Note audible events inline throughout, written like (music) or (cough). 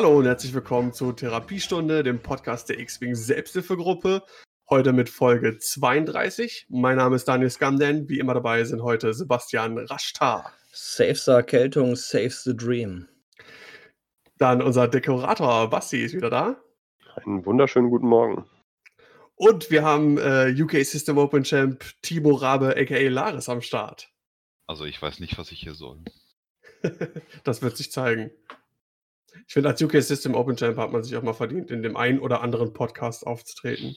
Hallo und herzlich willkommen zur Therapiestunde, dem Podcast der X-Wing Selbsthilfegruppe. Heute mit Folge 32. Mein Name ist Daniel Skamden. Wie immer dabei sind heute Sebastian Raschtar. Saves the Erkältung, saves the dream. Dann unser Dekorator Basti ist wieder da. Einen wunderschönen guten Morgen. Und wir haben äh, UK System Open Champ Timo Rabe aka Laris am Start. Also ich weiß nicht, was ich hier soll. (laughs) das wird sich zeigen. Ich finde, als UK System Open Champ hat man sich auch mal verdient, in dem einen oder anderen Podcast aufzutreten.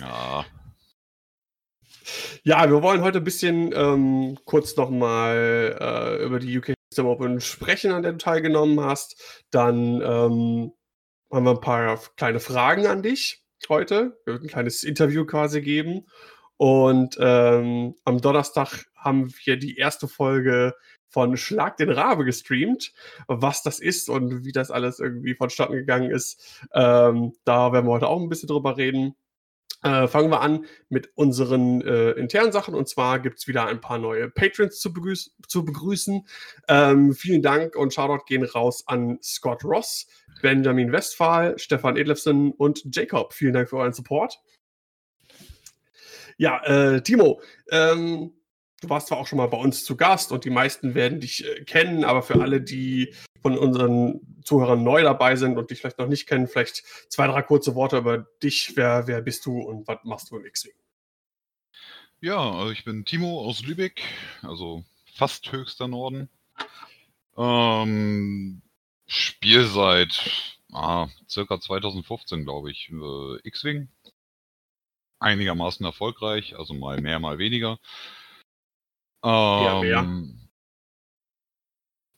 Ja. Ja, wir wollen heute ein bisschen ähm, kurz nochmal äh, über die UK System Open sprechen, an der du teilgenommen hast. Dann ähm, haben wir ein paar kleine Fragen an dich heute. Wir werden ein kleines Interview quasi geben. Und ähm, am Donnerstag haben wir die erste Folge von Schlag den Rabe gestreamt. Was das ist und wie das alles irgendwie vonstatten gegangen ist, ähm, da werden wir heute auch ein bisschen drüber reden. Äh, fangen wir an mit unseren äh, internen Sachen. Und zwar gibt es wieder ein paar neue Patrons zu, begrüß zu begrüßen. Ähm, vielen Dank und Shoutout gehen raus an Scott Ross, Benjamin Westphal, Stefan Edlefsen und Jacob. Vielen Dank für euren Support. Ja, äh, Timo, ähm, du warst zwar auch schon mal bei uns zu Gast und die meisten werden dich äh, kennen, aber für alle, die von unseren Zuhörern neu dabei sind und dich vielleicht noch nicht kennen, vielleicht zwei, drei kurze Worte über dich. Wer, wer bist du und was machst du im X-Wing? Ja, also ich bin Timo aus Lübeck, also fast höchster Norden. Ähm, Spiel seit ah, circa 2015, glaube ich, äh, X-Wing. Einigermaßen erfolgreich, also mal mehr, mal weniger. Ja. Ähm,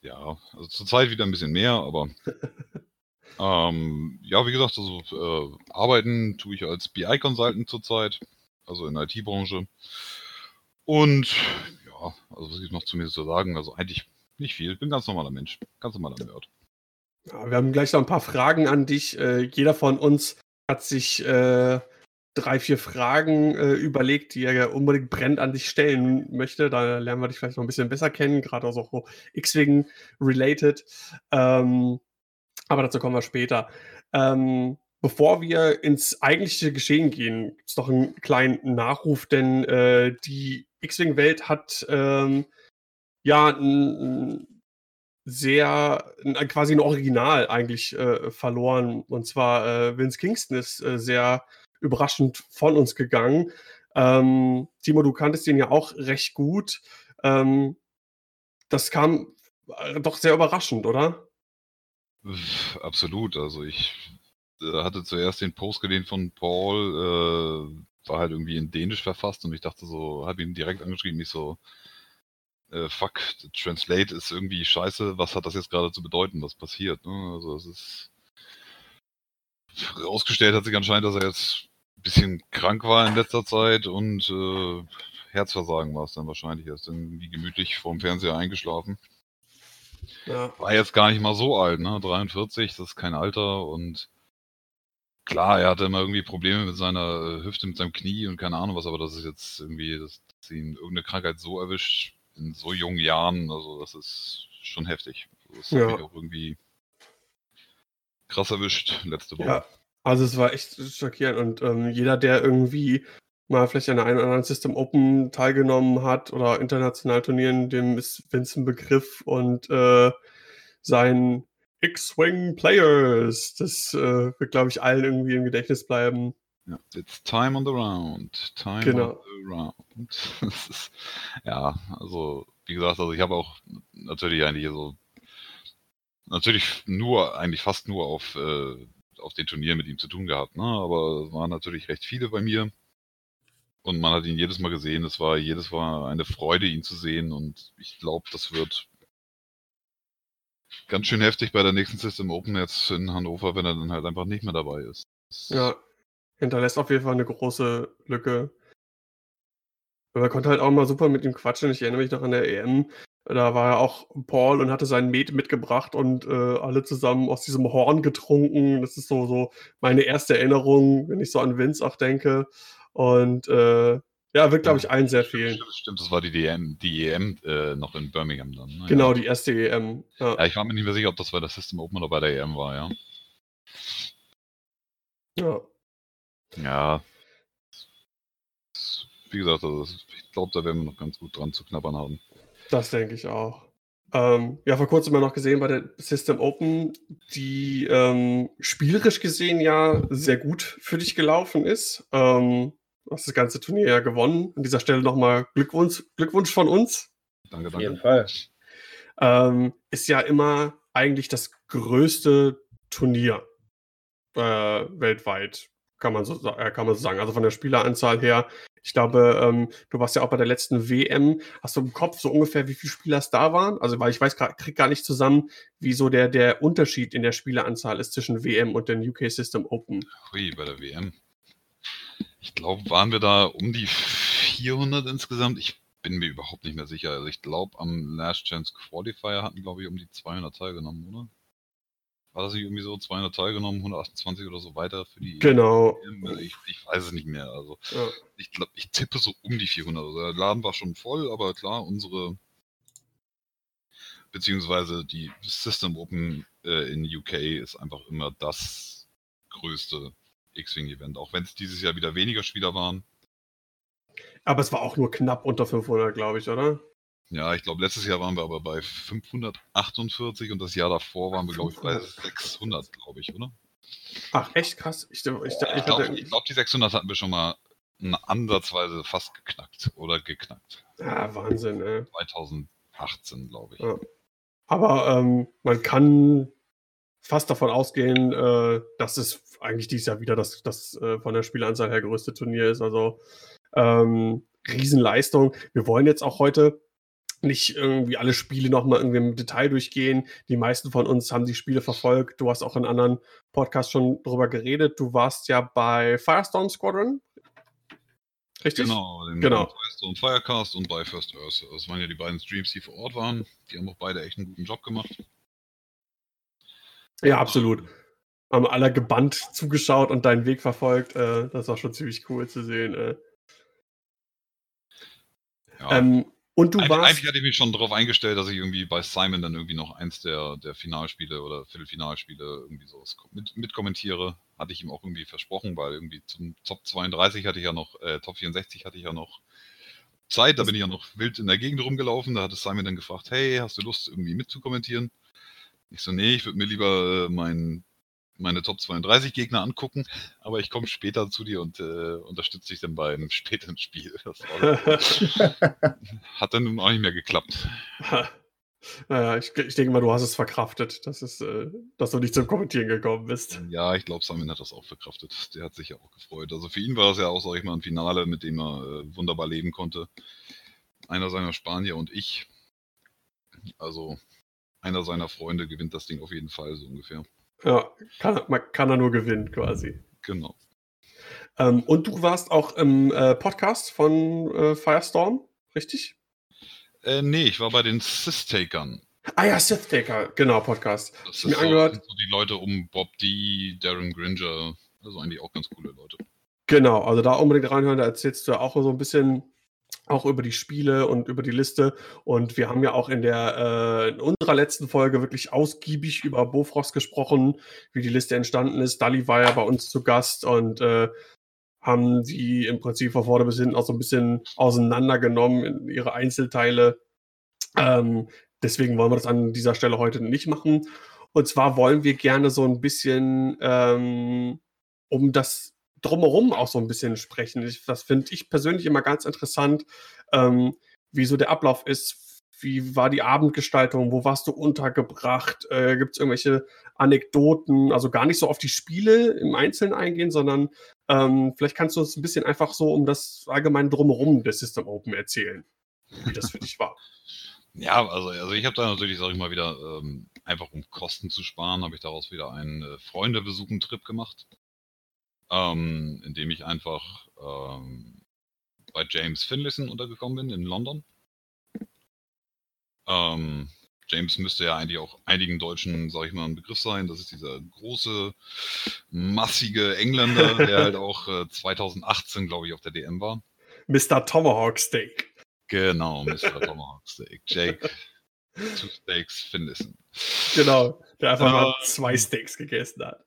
ja, also zurzeit wieder ein bisschen mehr, aber (laughs) ähm, ja, wie gesagt, also äh, arbeiten tue ich als BI-Consultant zurzeit, also in der IT-Branche. Und ja, also was gibt noch zu mir zu sagen? Also eigentlich nicht viel. Bin ganz normaler Mensch, ganz normaler Nerd. Ja, wir haben gleich noch ein paar Fragen an dich. Äh, jeder von uns hat sich äh, drei, vier Fragen äh, überlegt, die er unbedingt brennend an dich stellen möchte. Da lernen wir dich vielleicht noch ein bisschen besser kennen, gerade auch so X-Wing related. Ähm, aber dazu kommen wir später. Ähm, bevor wir ins eigentliche Geschehen gehen, gibt es noch einen kleinen Nachruf, denn äh, die X-Wing-Welt hat ähm, ja ein, sehr quasi ein Original eigentlich äh, verloren. Und zwar äh, Vince Kingston ist äh, sehr überraschend von uns gegangen. Ähm, Timo, du kanntest ihn ja auch recht gut. Ähm, das kam äh, doch sehr überraschend, oder? Absolut. Also ich äh, hatte zuerst den Post gelehnt von Paul, äh, war halt irgendwie in Dänisch verfasst und ich dachte so, habe ihn direkt angeschrieben, ich so, äh, fuck, Translate ist irgendwie scheiße, was hat das jetzt gerade zu bedeuten, was passiert? Ne? Also es ist rausgestellt hat sich anscheinend, dass er jetzt bisschen krank war in letzter Zeit und äh, Herzversagen war es dann wahrscheinlich. Er ist dann wie gemütlich vorm Fernseher eingeschlafen. Ja. War jetzt gar nicht mal so alt, ne? 43, das ist kein Alter und klar, er hatte immer irgendwie Probleme mit seiner Hüfte, mit seinem Knie und keine Ahnung was, aber das ist jetzt irgendwie, dass, dass ihn irgendeine Krankheit so erwischt in so jungen Jahren, also das ist schon heftig. Das ja. hat mich auch irgendwie krass erwischt letzte Woche. Ja. Also es war echt schockierend und ähm, jeder, der irgendwie mal vielleicht an einem oder anderen System Open teilgenommen hat oder international Turnieren, dem ist Vince ein Begriff und äh, sein X-Wing Players, das äh, wird, glaube ich, allen irgendwie im Gedächtnis bleiben. Ja, it's time on the round. Time genau. on the round. (laughs) ist, ja, also wie gesagt, also ich habe auch natürlich eigentlich so natürlich nur, eigentlich fast nur auf äh, auf den Turnieren mit ihm zu tun gehabt. Ne? Aber es waren natürlich recht viele bei mir. Und man hat ihn jedes Mal gesehen. Es war jedes Mal eine Freude, ihn zu sehen. Und ich glaube, das wird ganz schön heftig bei der nächsten System Open jetzt in Hannover, wenn er dann halt einfach nicht mehr dabei ist. Ja, hinterlässt auf jeden Fall eine große Lücke. Aber er konnte halt auch mal super mit ihm quatschen. Ich erinnere mich noch an der EM, da war ja auch Paul und hatte sein Met mitgebracht und äh, alle zusammen aus diesem Horn getrunken. Das ist so, so meine erste Erinnerung, wenn ich so an Vince auch denke. Und äh, Ja, wird, glaube ich, allen sehr fehlen. Stimmt, stimmt, das war die, DM, die EM äh, noch in Birmingham dann. Ne? Genau, die erste EM. Ja. ja. ich war mir nicht mehr sicher, ob das bei der System Open oder bei der EM war, ja. Ja. Ja. Wie gesagt, also ich glaube, da werden wir noch ganz gut dran zu knabbern haben. Das denke ich auch. Ähm, ja, vor kurzem mal noch gesehen bei der System Open, die ähm, spielerisch gesehen ja sehr gut für dich gelaufen ist. Ähm, du hast das ganze Turnier ja gewonnen. An dieser Stelle nochmal Glückwunsch, Glückwunsch von uns. Danke, danke. Auf jeden Fall. Ähm, ist ja immer eigentlich das größte Turnier äh, weltweit, kann man, so, äh, kann man so sagen. Also von der Spieleranzahl her ich glaube, ähm, du warst ja auch bei der letzten WM. Hast du im Kopf so ungefähr, wie viele Spieler es da waren? Also, weil ich weiß, krieg gar nicht zusammen, wie so der, der Unterschied in der Spieleranzahl ist zwischen WM und den UK System Open. Hui, bei der WM. Ich glaube, waren wir da um die 400 insgesamt. Ich bin mir überhaupt nicht mehr sicher. Also, ich glaube, am Last Chance Qualifier hatten, glaube ich, um die 200 teilgenommen, oder? War das nicht irgendwie so 200 teilgenommen, 128 oder so weiter für die. Genau. Ich, ich weiß es nicht mehr. Also ja. ich glaube, ich tippe so um die 400. Also der Laden war schon voll, aber klar, unsere beziehungsweise die System Open äh, in UK ist einfach immer das größte X-Wing-Event, auch wenn es dieses Jahr wieder weniger Spieler waren. Aber es war auch nur knapp unter 500, glaube ich, oder? Ja, ich glaube, letztes Jahr waren wir aber bei 548 und das Jahr davor waren wir, glaube ich, bei 600, glaube ich, oder? Ach, echt krass. Ich, ich, ich, ich glaube, glaub, die 600 hatten wir schon mal ansatzweise fast geknackt oder geknackt. Ja, Wahnsinn, ey. 2018, glaube ich. Ja. Aber ähm, man kann fast davon ausgehen, äh, dass es eigentlich dieses Jahr wieder das, das äh, von der Spielanzahl her größte Turnier ist. Also ähm, Riesenleistung. Wir wollen jetzt auch heute nicht irgendwie alle Spiele nochmal irgendwie im Detail durchgehen. Die meisten von uns haben die Spiele verfolgt. Du hast auch in anderen Podcasts schon drüber geredet. Du warst ja bei Firestorm Squadron. Richtig? Genau, genau. Firestorm Firecast und bei First Earth. Das waren ja die beiden Streams, die vor Ort waren. Die haben auch beide echt einen guten Job gemacht. Ja, absolut. Haben alle gebannt zugeschaut und deinen Weg verfolgt. Äh, das war schon ziemlich cool zu sehen. Äh. Ja. Ähm, und du Eig warst. Eigentlich hatte ich mich schon darauf eingestellt, dass ich irgendwie bei Simon dann irgendwie noch eins der, der Finalspiele oder Viertelfinalspiele irgendwie so mit, mit kommentiere. Hatte ich ihm auch irgendwie versprochen, weil irgendwie zum Top 32 hatte ich ja noch, äh, Top 64 hatte ich ja noch Zeit. Da bin ich ja noch wild in der Gegend rumgelaufen. Da hatte Simon dann gefragt, hey, hast du Lust irgendwie mitzukommentieren? Ich so, nee, ich würde mir lieber äh, meinen meine Top 32 Gegner angucken, aber ich komme später zu dir und äh, unterstütze dich dann bei einem (laughs) späteren Spiel. (laughs) hat dann nun auch nicht mehr geklappt. (laughs) Naja, ich, ich, denke mal, du hast es verkraftet, dass, es, äh, dass du nicht zum Kommentieren gekommen bist. Ja, ich glaube, Samin hat das auch verkraftet. Der hat sich ja auch gefreut. Also für ihn war es ja auch, sag ich mal, ein Finale, mit dem er äh, wunderbar leben konnte. Einer seiner Spanier und ich. Also einer seiner Freunde gewinnt das Ding auf jeden Fall, so ungefähr. Ja, kann, man kann er nur gewinnen quasi. Genau. Ähm, und du warst auch im äh, Podcast von äh, Firestorm, richtig? Äh, nee, ich war bei den Sith-Takern. Ah ja, Sith-Taker, genau, Podcast. Das ist mir so, angehört. so die Leute um Bob D., Darren Gringer, also eigentlich auch ganz coole Leute. Genau, also da unbedingt reinhören, da erzählst du ja auch so ein bisschen auch über die Spiele und über die Liste. Und wir haben ja auch in der äh, in unserer letzten Folge wirklich ausgiebig über Bofrost gesprochen, wie die Liste entstanden ist. Dali war ja bei uns zu Gast und äh, haben sie im Prinzip von vorne bis hinten auch so ein bisschen auseinandergenommen in ihre Einzelteile. Ähm, deswegen wollen wir das an dieser Stelle heute nicht machen. Und zwar wollen wir gerne so ein bisschen ähm, um das drumherum auch so ein bisschen sprechen. Ich, das finde ich persönlich immer ganz interessant, ähm, wie so der Ablauf ist. Wie war die Abendgestaltung? Wo warst du untergebracht? Äh, Gibt es irgendwelche Anekdoten? Also gar nicht so auf die Spiele im Einzelnen eingehen, sondern ähm, vielleicht kannst du uns ein bisschen einfach so um das allgemeine Drumherum des System Open erzählen, wie das für dich war. (laughs) Ja, also, also ich habe da natürlich, sage ich mal wieder, ähm, einfach um Kosten zu sparen, habe ich daraus wieder einen äh, Freunde-Besuchen-Trip gemacht ähm, indem ich einfach ähm, bei James Finlayson untergekommen bin in London. Ähm, James müsste ja eigentlich auch einigen Deutschen, sage ich mal, ein Begriff sein. Das ist dieser große, massige Engländer, (laughs) der halt auch äh, 2018, glaube ich, auf der DM war. Mr. Tomahawk Steak. Genau, Mr. (laughs) Tomahawk Steak. Jake, two Steaks Finnissen. Genau, der einfach äh, mal zwei Steaks gegessen hat.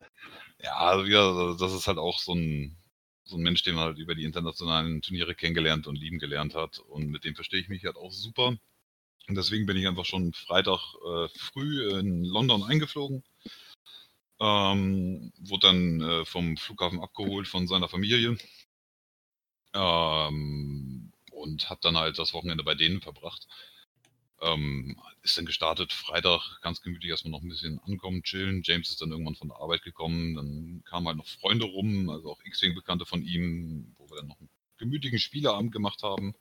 Ja, also ja, das ist halt auch so ein, so ein Mensch, den man halt über die internationalen Turniere kennengelernt und lieben gelernt hat. Und mit dem verstehe ich mich halt auch super. Und deswegen bin ich einfach schon Freitag äh, früh in London eingeflogen. Ähm, wurde dann äh, vom Flughafen abgeholt von seiner Familie. Ähm, und habe dann halt das Wochenende bei denen verbracht. Ähm, ist dann gestartet, Freitag ganz gemütlich erstmal noch ein bisschen ankommen, chillen. James ist dann irgendwann von der Arbeit gekommen, dann kamen halt noch Freunde rum, also auch X-Wing-Bekannte von ihm, wo wir dann noch einen gemütlichen Spieleabend gemacht haben.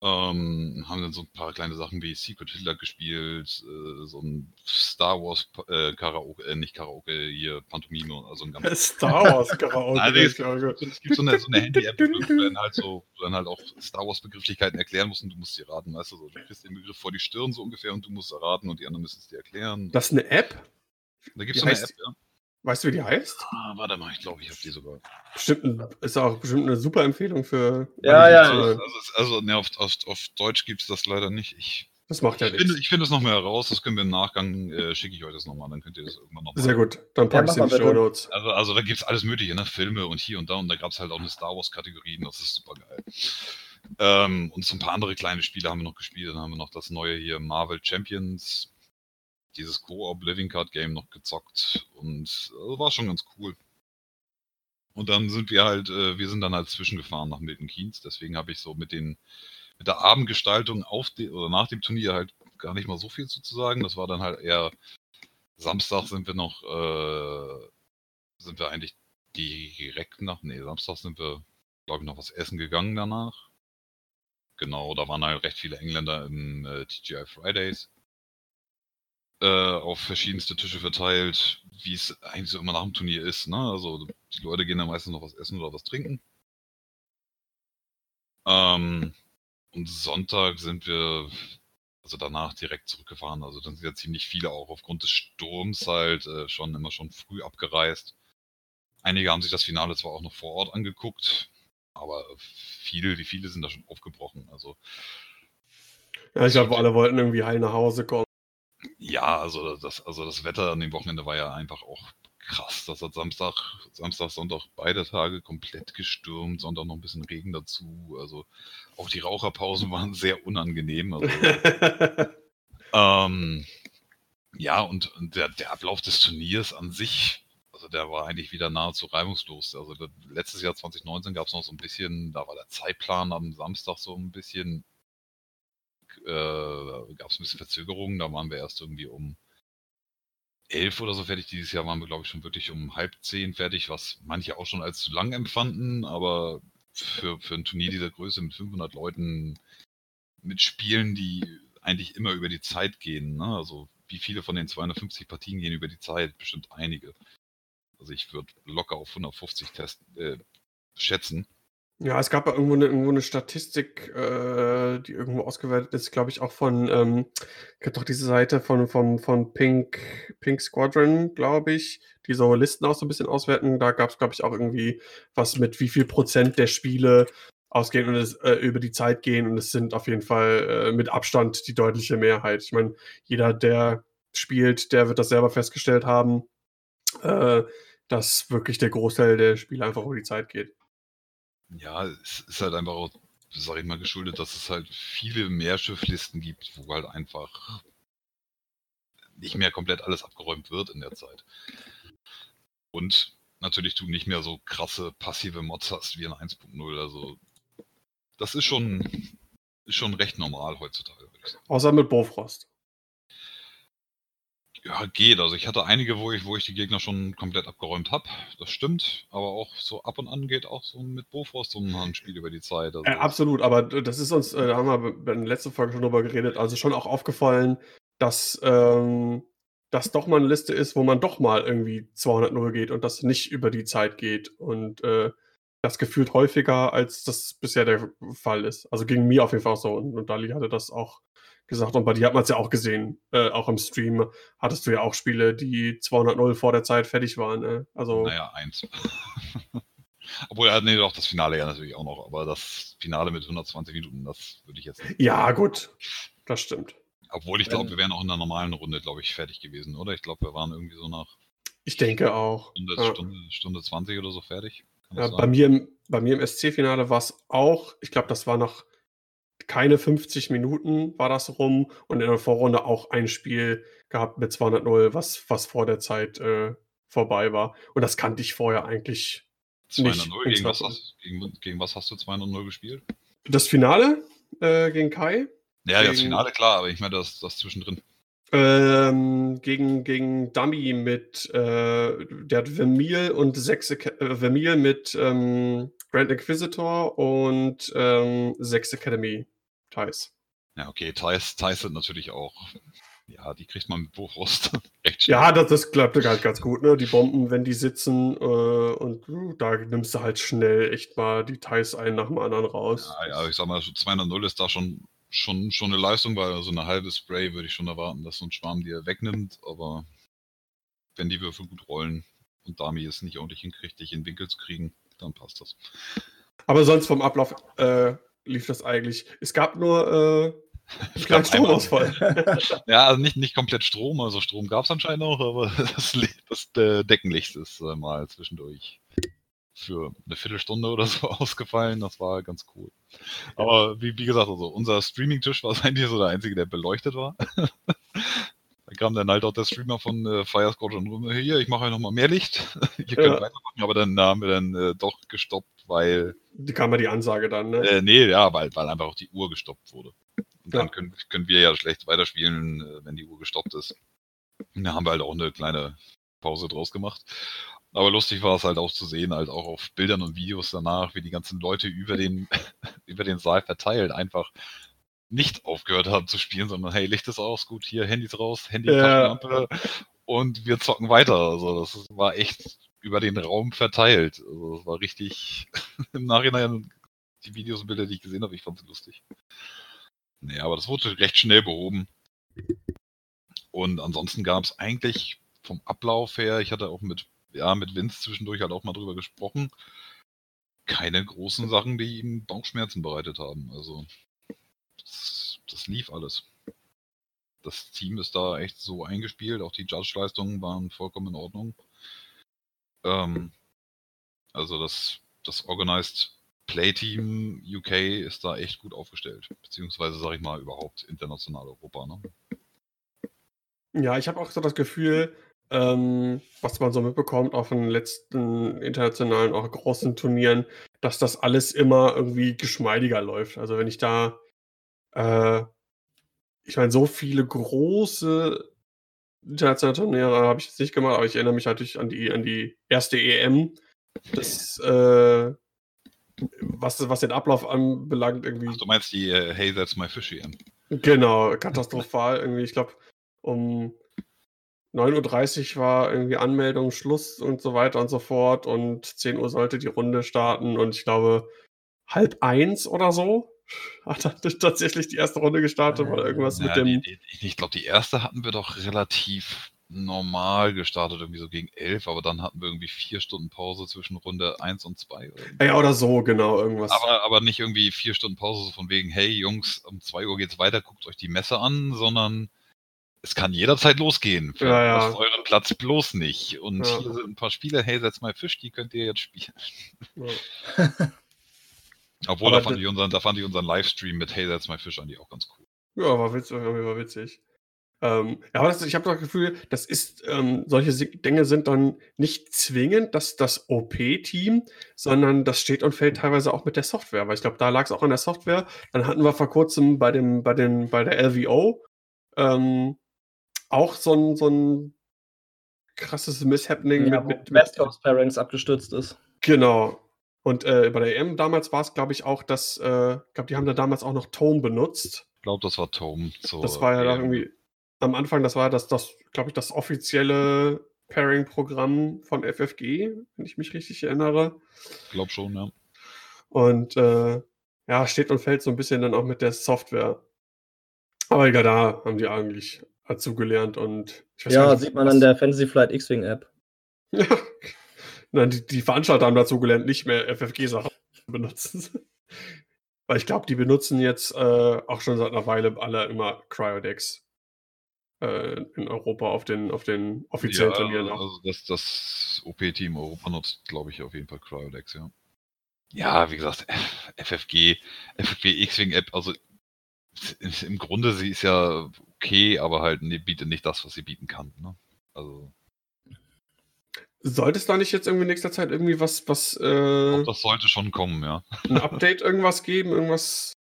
Ähm, haben dann so ein paar kleine Sachen wie Secret Hitler gespielt, äh, so ein Star Wars äh, Karaoke, äh, nicht Karaoke, hier Pantomime, also ein (laughs) ganz Star Wars Karaoke. Nein, es, es, gibt so eine, so eine Handy-App, wo du (laughs) dann halt so, dann halt auch Star Wars Begrifflichkeiten erklären musst und du musst sie raten, weißt du, so, du kriegst den Begriff vor die Stirn so ungefähr und du musst erraten und die anderen müssen es dir erklären. Das ist eine App? Da gibt es so eine App, ja. Weißt du, wie die heißt? Ah, warte mal, ich glaube, ich habe die sogar. Bestimmt, ist auch bestimmt eine super Empfehlung für. Ja, ja. Also, also ne, auf, auf, auf Deutsch gibt es das leider nicht. Ich, das macht ja nichts. Finde, ich finde es noch mal heraus, das können wir im Nachgang, äh, schicke ich euch das nochmal, dann könnt ihr das irgendwann nochmal. Sehr gut, dann packe ich es in die Show Notes. Also, also da gibt es alles Mögliche, ne? Filme und hier und da und da gab es halt auch eine Star Wars-Kategorie, das ist super geil. Ähm, und so ein paar andere kleine Spiele haben wir noch gespielt. Dann haben wir noch das neue hier Marvel Champions dieses Co-op Living Card Game noch gezockt und äh, war schon ganz cool. Und dann sind wir halt, äh, wir sind dann halt zwischengefahren nach Milton Keynes, deswegen habe ich so mit den mit der Abendgestaltung auf de, oder nach dem Turnier halt gar nicht mal so viel zu sagen. Das war dann halt eher Samstag sind wir noch, äh, sind wir eigentlich direkt nach, nee, Samstag sind wir, glaube ich, noch was essen gegangen danach. Genau, da waren halt recht viele Engländer im äh, TGI Fridays auf verschiedenste Tische verteilt, wie es eigentlich so immer nach dem Turnier ist. Ne? Also die Leute gehen dann meistens noch was essen oder was trinken. Ähm, und Sonntag sind wir also danach direkt zurückgefahren. Also dann sind ja ziemlich viele auch aufgrund des Sturms halt äh, schon immer schon früh abgereist. Einige haben sich das Finale zwar auch noch vor Ort angeguckt, aber viele, die viele sind da schon aufgebrochen. Also ja, ich glaube, alle wollten irgendwie heil nach Hause kommen. Ja, also das, also das Wetter an dem Wochenende war ja einfach auch krass. Das hat Samstag, Samstag, Sonntag beide Tage komplett gestürmt, Sonntag noch ein bisschen Regen dazu. Also auch die Raucherpausen (laughs) waren sehr unangenehm. Also, (laughs) ähm, ja, und der, der Ablauf des Turniers an sich, also der war eigentlich wieder nahezu reibungslos. Also letztes Jahr 2019 gab es noch so ein bisschen, da war der Zeitplan am Samstag so ein bisschen äh, gab es ein bisschen Verzögerungen. Da waren wir erst irgendwie um elf oder so fertig. Dieses Jahr waren wir, glaube ich, schon wirklich um halb zehn fertig, was manche auch schon als zu lang empfanden. Aber für, für ein Turnier dieser Größe mit 500 Leuten, mit Spielen, die eigentlich immer über die Zeit gehen. Ne? Also wie viele von den 250 Partien gehen über die Zeit? Bestimmt einige. Also ich würde locker auf 150 testen, äh, schätzen. Ja, es gab ja irgendwo eine, irgendwo eine Statistik, äh, die irgendwo ausgewertet ist, glaube ich, auch von, ähm, gibt doch diese Seite von, von, von Pink, Pink Squadron, glaube ich, die so Listen auch so ein bisschen auswerten. Da gab es, glaube ich, auch irgendwie was mit wie viel Prozent der Spiele ausgehen und es, äh, über die Zeit gehen. Und es sind auf jeden Fall äh, mit Abstand die deutliche Mehrheit. Ich meine, jeder, der spielt, der wird das selber festgestellt haben, äh, dass wirklich der Großteil der Spiele einfach über die Zeit geht. Ja, es ist halt einfach auch, sag ich mal, geschuldet, dass es halt viele Mehrschifflisten gibt, wo halt einfach nicht mehr komplett alles abgeräumt wird in der Zeit. Und natürlich du nicht mehr so krasse passive Mods hast wie in 1.0. Also das ist schon, ist schon recht normal heutzutage. Außer mit Bofrost. Ja, geht. Also ich hatte einige, wo ich, wo ich die Gegner schon komplett abgeräumt habe. Das stimmt. Aber auch so ab und an geht auch so mit Bofrost so ein Spiel über die Zeit. Also äh, absolut, aber das ist uns, äh, da haben wir in der letzten Folge schon drüber geredet, also schon auch aufgefallen, dass ähm, das doch mal eine Liste ist, wo man doch mal irgendwie 200 0 geht und das nicht über die Zeit geht. Und äh, das gefühlt häufiger, als das bisher der Fall ist. Also gegen mir auf jeden Fall so. Und, und Dali hatte das auch gesagt. Und bei dir hat man es ja auch gesehen, äh, auch im Stream hattest du ja auch Spiele, die 200-0 vor der Zeit fertig waren. Äh? Also, naja, eins. (laughs) Obwohl, nee, doch, das Finale ja natürlich auch noch, aber das Finale mit 120 Minuten, das würde ich jetzt nicht. Ja, gut. Das stimmt. Obwohl ich glaube, wir wären auch in der normalen Runde, glaube ich, fertig gewesen, oder? Ich glaube, wir waren irgendwie so nach. Ich denke auch. Stunde, ja. Stunde, Stunde 20 oder so fertig. Ja, bei, mir im, bei mir im SC-Finale war es auch, ich glaube, das war noch keine 50 Minuten war das rum und in der Vorrunde auch ein Spiel gehabt mit 200-0, was, was vor der Zeit äh, vorbei war. Und das kannte ich vorher eigentlich 200 nicht. Gegen was, hast, gegen, gegen was hast du 200-0 gespielt? Das Finale äh, gegen Kai. Ja, gegen, das Finale klar, aber ich meine das, das zwischendrin. Ähm, gegen, gegen Dummy mit, äh, der hat Vermeil und sechs, äh, Vermeil mit ähm, Grand Inquisitor und ähm, Sechs Academy Thais. Ja, okay, Thais, Thais sind natürlich auch, ja, die kriegt man mit schnell. (laughs) Ja, das, das klappt halt ganz gut, ne? Die Bomben, wenn die sitzen äh, und uh, da nimmst du halt schnell echt mal die Thais einen nach dem anderen raus. Ja, ja ich sag mal, 200 ist da schon, schon, schon eine Leistung, weil so eine halbe Spray würde ich schon erwarten, dass so ein Schwarm dir wegnimmt, aber wenn die Würfel gut rollen und Dami es nicht ordentlich hinkriegt, dich in Winkel zu kriegen, dann passt das. Aber sonst vom Ablauf äh, lief das eigentlich. Es gab nur äh, (laughs) kleinen Stromausfall. (laughs) ja, also nicht, nicht komplett Strom, also Strom gab es anscheinend auch, aber (laughs) das, das äh, Deckenlicht ist äh, mal zwischendurch für eine Viertelstunde oder so (laughs) ausgefallen. Das war ganz cool. Aber wie, wie gesagt, also unser Streaming-Tisch war (laughs) eigentlich so der einzige, der beleuchtet war. (laughs) Da kam dann halt auch der Streamer von äh, Firescorch und rum, hier, ich mache euch nochmal mehr Licht. Ihr könnt ja. weitermachen, aber dann haben wir dann äh, doch gestoppt, weil. Die kam ja die Ansage dann, ne? Äh, nee, ja, weil, weil einfach auch die Uhr gestoppt wurde. Und dann können, können wir ja schlecht weiterspielen, äh, wenn die Uhr gestoppt ist. Da haben wir halt auch eine kleine Pause draus gemacht. Aber lustig war es halt auch zu sehen, halt auch auf Bildern und Videos danach, wie die ganzen Leute über den, (laughs) über den Saal verteilt einfach nicht aufgehört haben zu spielen, sondern hey, Licht ist aus, gut, hier Handys raus, Handy, ja. und wir zocken weiter. Also das war echt über den Raum verteilt. Also das war richtig (laughs) im Nachhinein die Videos und Bilder, die ich gesehen habe, ich fand es lustig. Nee, aber das wurde recht schnell behoben. Und ansonsten gab es eigentlich vom Ablauf her, ich hatte auch mit, ja, mit Vince zwischendurch halt auch mal drüber gesprochen, keine großen Sachen, die ihm Bauchschmerzen bereitet haben. Also das, das lief alles. Das Team ist da echt so eingespielt, auch die Judge-Leistungen waren vollkommen in Ordnung. Ähm, also das, das Organized Play Team UK ist da echt gut aufgestellt. Beziehungsweise, sage ich mal, überhaupt international Europa. Ne? Ja, ich habe auch so das Gefühl, ähm, was man so mitbekommt auf den letzten internationalen, auch großen Turnieren, dass das alles immer irgendwie geschmeidiger läuft. Also wenn ich da äh, ich meine, so viele große internationale Turniere habe ich jetzt nicht gemacht, aber ich erinnere mich natürlich an die, an die erste EM. Das, äh, was, was den Ablauf anbelangt, irgendwie. Ach, du meinst die äh, Hey, that's my fish EM. Genau, katastrophal. irgendwie, ich glaube, um 9.30 Uhr war irgendwie Anmeldung, Schluss und so weiter und so fort. Und 10 Uhr sollte die Runde starten. Und ich glaube, halb eins oder so (laughs) hat er tatsächlich die erste Runde gestartet oder irgendwas ja, mit dem. Die, die, ich glaube, die erste hatten wir doch relativ normal gestartet, irgendwie so gegen elf, aber dann hatten wir irgendwie vier Stunden Pause zwischen Runde 1 und 2. Ja, oder so, genau, irgendwas. Aber, aber nicht irgendwie vier Stunden Pause, so von wegen, hey Jungs, um 2 Uhr geht's weiter, guckt euch die Messe an, sondern es kann jederzeit losgehen. Ja, ja. euren Platz bloß nicht. Und ja. hier sind ein paar Spiele, hey, setz mal Fisch, die könnt ihr jetzt spielen. Ja. Obwohl, da fand, ich unseren, da fand ich unseren Livestream mit Hey, that's my fish eigentlich auch ganz cool. Ja, war witzig. War witzig. Ähm, ja, aber das, ich habe das Gefühl, das ist, ähm, solche Dinge sind dann nicht zwingend das, das OP-Team, sondern das steht und fällt teilweise auch mit der Software, weil ich glaube, da lag es auch an der Software. Dann hatten wir vor kurzem bei dem, bei den, bei der LVO ähm, auch so ein, so ein krasses Misshappening ja, mit, mit, of Parents abgestürzt ist. Genau. Und äh, bei der EM damals war es, glaube ich, auch, dass, äh, ich glaube, die haben da damals auch noch Tome benutzt. Ich glaube, das war Tome. das war ja da irgendwie am Anfang, das war das, das glaube ich, das offizielle Pairing-Programm von FFG, wenn ich mich richtig erinnere. Ich glaube schon, ja. Und äh, ja, steht und fällt so ein bisschen dann auch mit der Software. Aber egal, da haben die eigentlich dazu gelernt und Ja, nicht, sieht man an der Fantasy Flight X-Wing App. Ja, (laughs) Nein, die, die Veranstalter haben dazu gelernt, nicht mehr FFG-Sachen zu benutzen. (laughs) Weil ich glaube, die benutzen jetzt äh, auch schon seit einer Weile alle immer Cryodecks äh, in Europa auf den, auf den offiziellen ja, Turnieren. Also das, das OP-Team Europa nutzt, glaube ich, auf jeden Fall Cryodecks, ja. Ja, wie gesagt, FFG, FFG X-Wing-App, also im Grunde sie ist ja okay, aber halt ne, bietet nicht das, was sie bieten kann. Ne? Also sollte es da nicht jetzt irgendwie in nächster Zeit irgendwie was, was. Äh, das sollte schon kommen, ja. Ein Update irgendwas geben, irgendwas.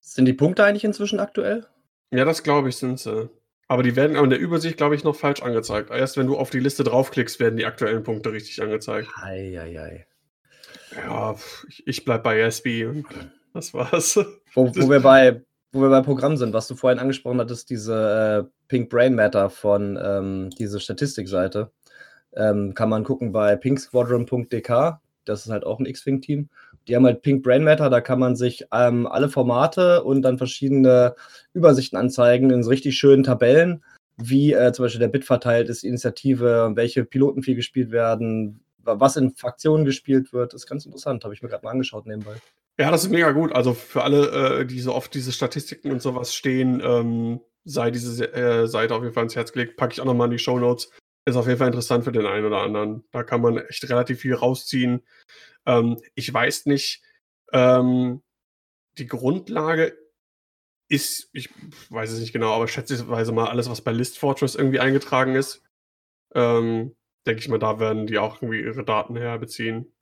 Sind die Punkte eigentlich inzwischen aktuell? Ja, das glaube ich, sind sie. Aber die werden in der Übersicht, glaube ich, noch falsch angezeigt. Erst wenn du auf die Liste draufklickst, werden die aktuellen Punkte richtig angezeigt. Eieiei. Ja, ich, ich bleib bei SB das war's. Wo, wo, wir bei, wo wir bei Programm sind, was du vorhin angesprochen hattest, diese äh, Pink Brain Matter von ähm, diese Statistikseite. Ähm, kann man gucken bei pinksquadron.dk. Das ist halt auch ein X-Wing-Team. Die haben halt Pink Brain Matter, da kann man sich ähm, alle Formate und dann verschiedene Übersichten anzeigen in so richtig schönen Tabellen, wie äh, zum Beispiel der Bit verteilt ist, Initiative, welche Piloten viel gespielt werden, was in Fraktionen gespielt wird. Das ist ganz interessant, habe ich mir gerade mal angeschaut nebenbei. Ja, das ist mega gut. Also für alle, äh, die so oft diese Statistiken und sowas stehen, ähm, sei diese äh, Seite auf jeden Fall ins Herz gelegt. Packe ich auch nochmal in die Show Notes. Ist auf jeden Fall interessant für den einen oder anderen. Da kann man echt relativ viel rausziehen. Ähm, ich weiß nicht, ähm, die Grundlage ist, ich weiß es nicht genau, aber schätzungsweise mal alles, was bei List Fortress irgendwie eingetragen ist. Ähm, denke ich mal, da werden die auch irgendwie ihre Daten herbeziehen.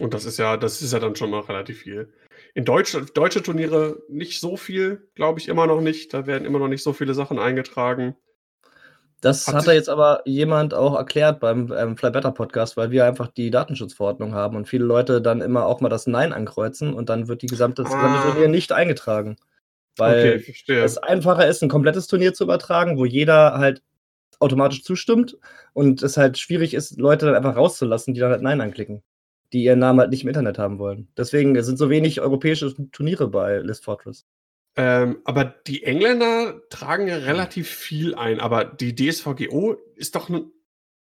Und das ist ja, das ist ja dann schon mal relativ viel. In Deutsch, deutsche Turniere nicht so viel, glaube ich immer noch nicht. Da werden immer noch nicht so viele Sachen eingetragen. Das hat, hat er jetzt aber jemand auch erklärt beim ähm, Fly Better Podcast, weil wir einfach die Datenschutzverordnung haben und viele Leute dann immer auch mal das Nein ankreuzen und dann wird die gesamte, das gesamte ah. Turnier nicht eingetragen. Weil okay, es einfacher ist, ein komplettes Turnier zu übertragen, wo jeder halt automatisch zustimmt und es halt schwierig ist, Leute dann einfach rauszulassen, die dann halt Nein anklicken, die ihren Namen halt nicht im Internet haben wollen. Deswegen sind so wenig europäische Turniere bei List Fortress. Ähm, aber die Engländer tragen ja relativ viel ein, aber die DSVGO ist doch ein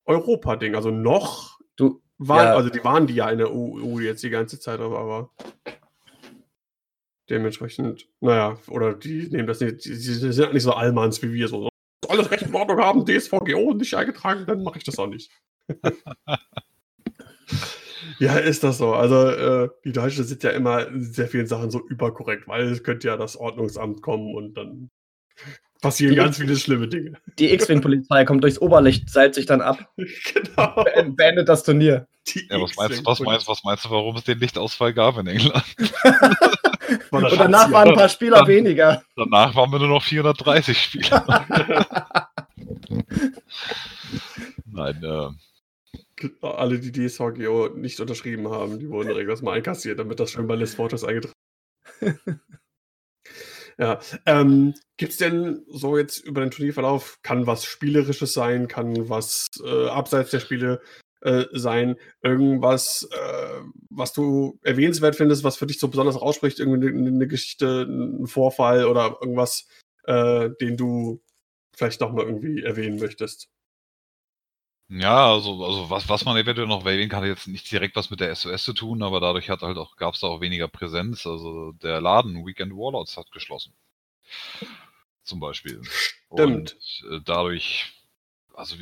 Europa-Ding. Also noch du, waren, ja. also die waren die ja in der EU jetzt die ganze Zeit, aber, aber dementsprechend, naja, oder die nehmen das nicht, die, die sind nicht so Allmanns wie wir, so, so alles Recht in Ordnung haben, DSVGO nicht eingetragen, dann mache ich das auch nicht. (laughs) Ja, ist das so. Also äh, die Deutschen sind ja immer in sehr vielen Sachen so überkorrekt, weil es könnte ja das Ordnungsamt kommen und dann passieren die ganz viele schlimme Dinge. Die X-Wing-Polizei kommt durchs Oberlicht, seilt sich dann ab. (laughs) genau. Beendet das Turnier. Ja, was, meinst, was, meinst, was meinst du, warum es den Lichtausfall gab in England? (laughs) und danach waren ein paar Spieler dann, weniger. Danach waren wir nur noch 430 Spieler. (laughs) Nein, äh, alle, die DSVGO nicht unterschrieben haben, die wurden direkt mal einkassiert, damit das schön bei List Photos eingetragen (laughs) Ja. Ähm, Gibt es denn so jetzt über den Turnierverlauf, kann was Spielerisches sein, kann was äh, abseits der Spiele äh, sein, irgendwas, äh, was du erwähnenswert findest, was für dich so besonders ausspricht, irgendwie eine, eine Geschichte, ein Vorfall oder irgendwas, äh, den du vielleicht noch mal irgendwie erwähnen möchtest? Ja, also, also was, was man eventuell noch erwähnen kann, hat jetzt nicht direkt was mit der SOS zu tun, aber dadurch hat halt auch, gab es da auch weniger Präsenz. Also der Laden Weekend Warlords hat geschlossen. Zum Beispiel. Stimmt. Und äh, dadurch, also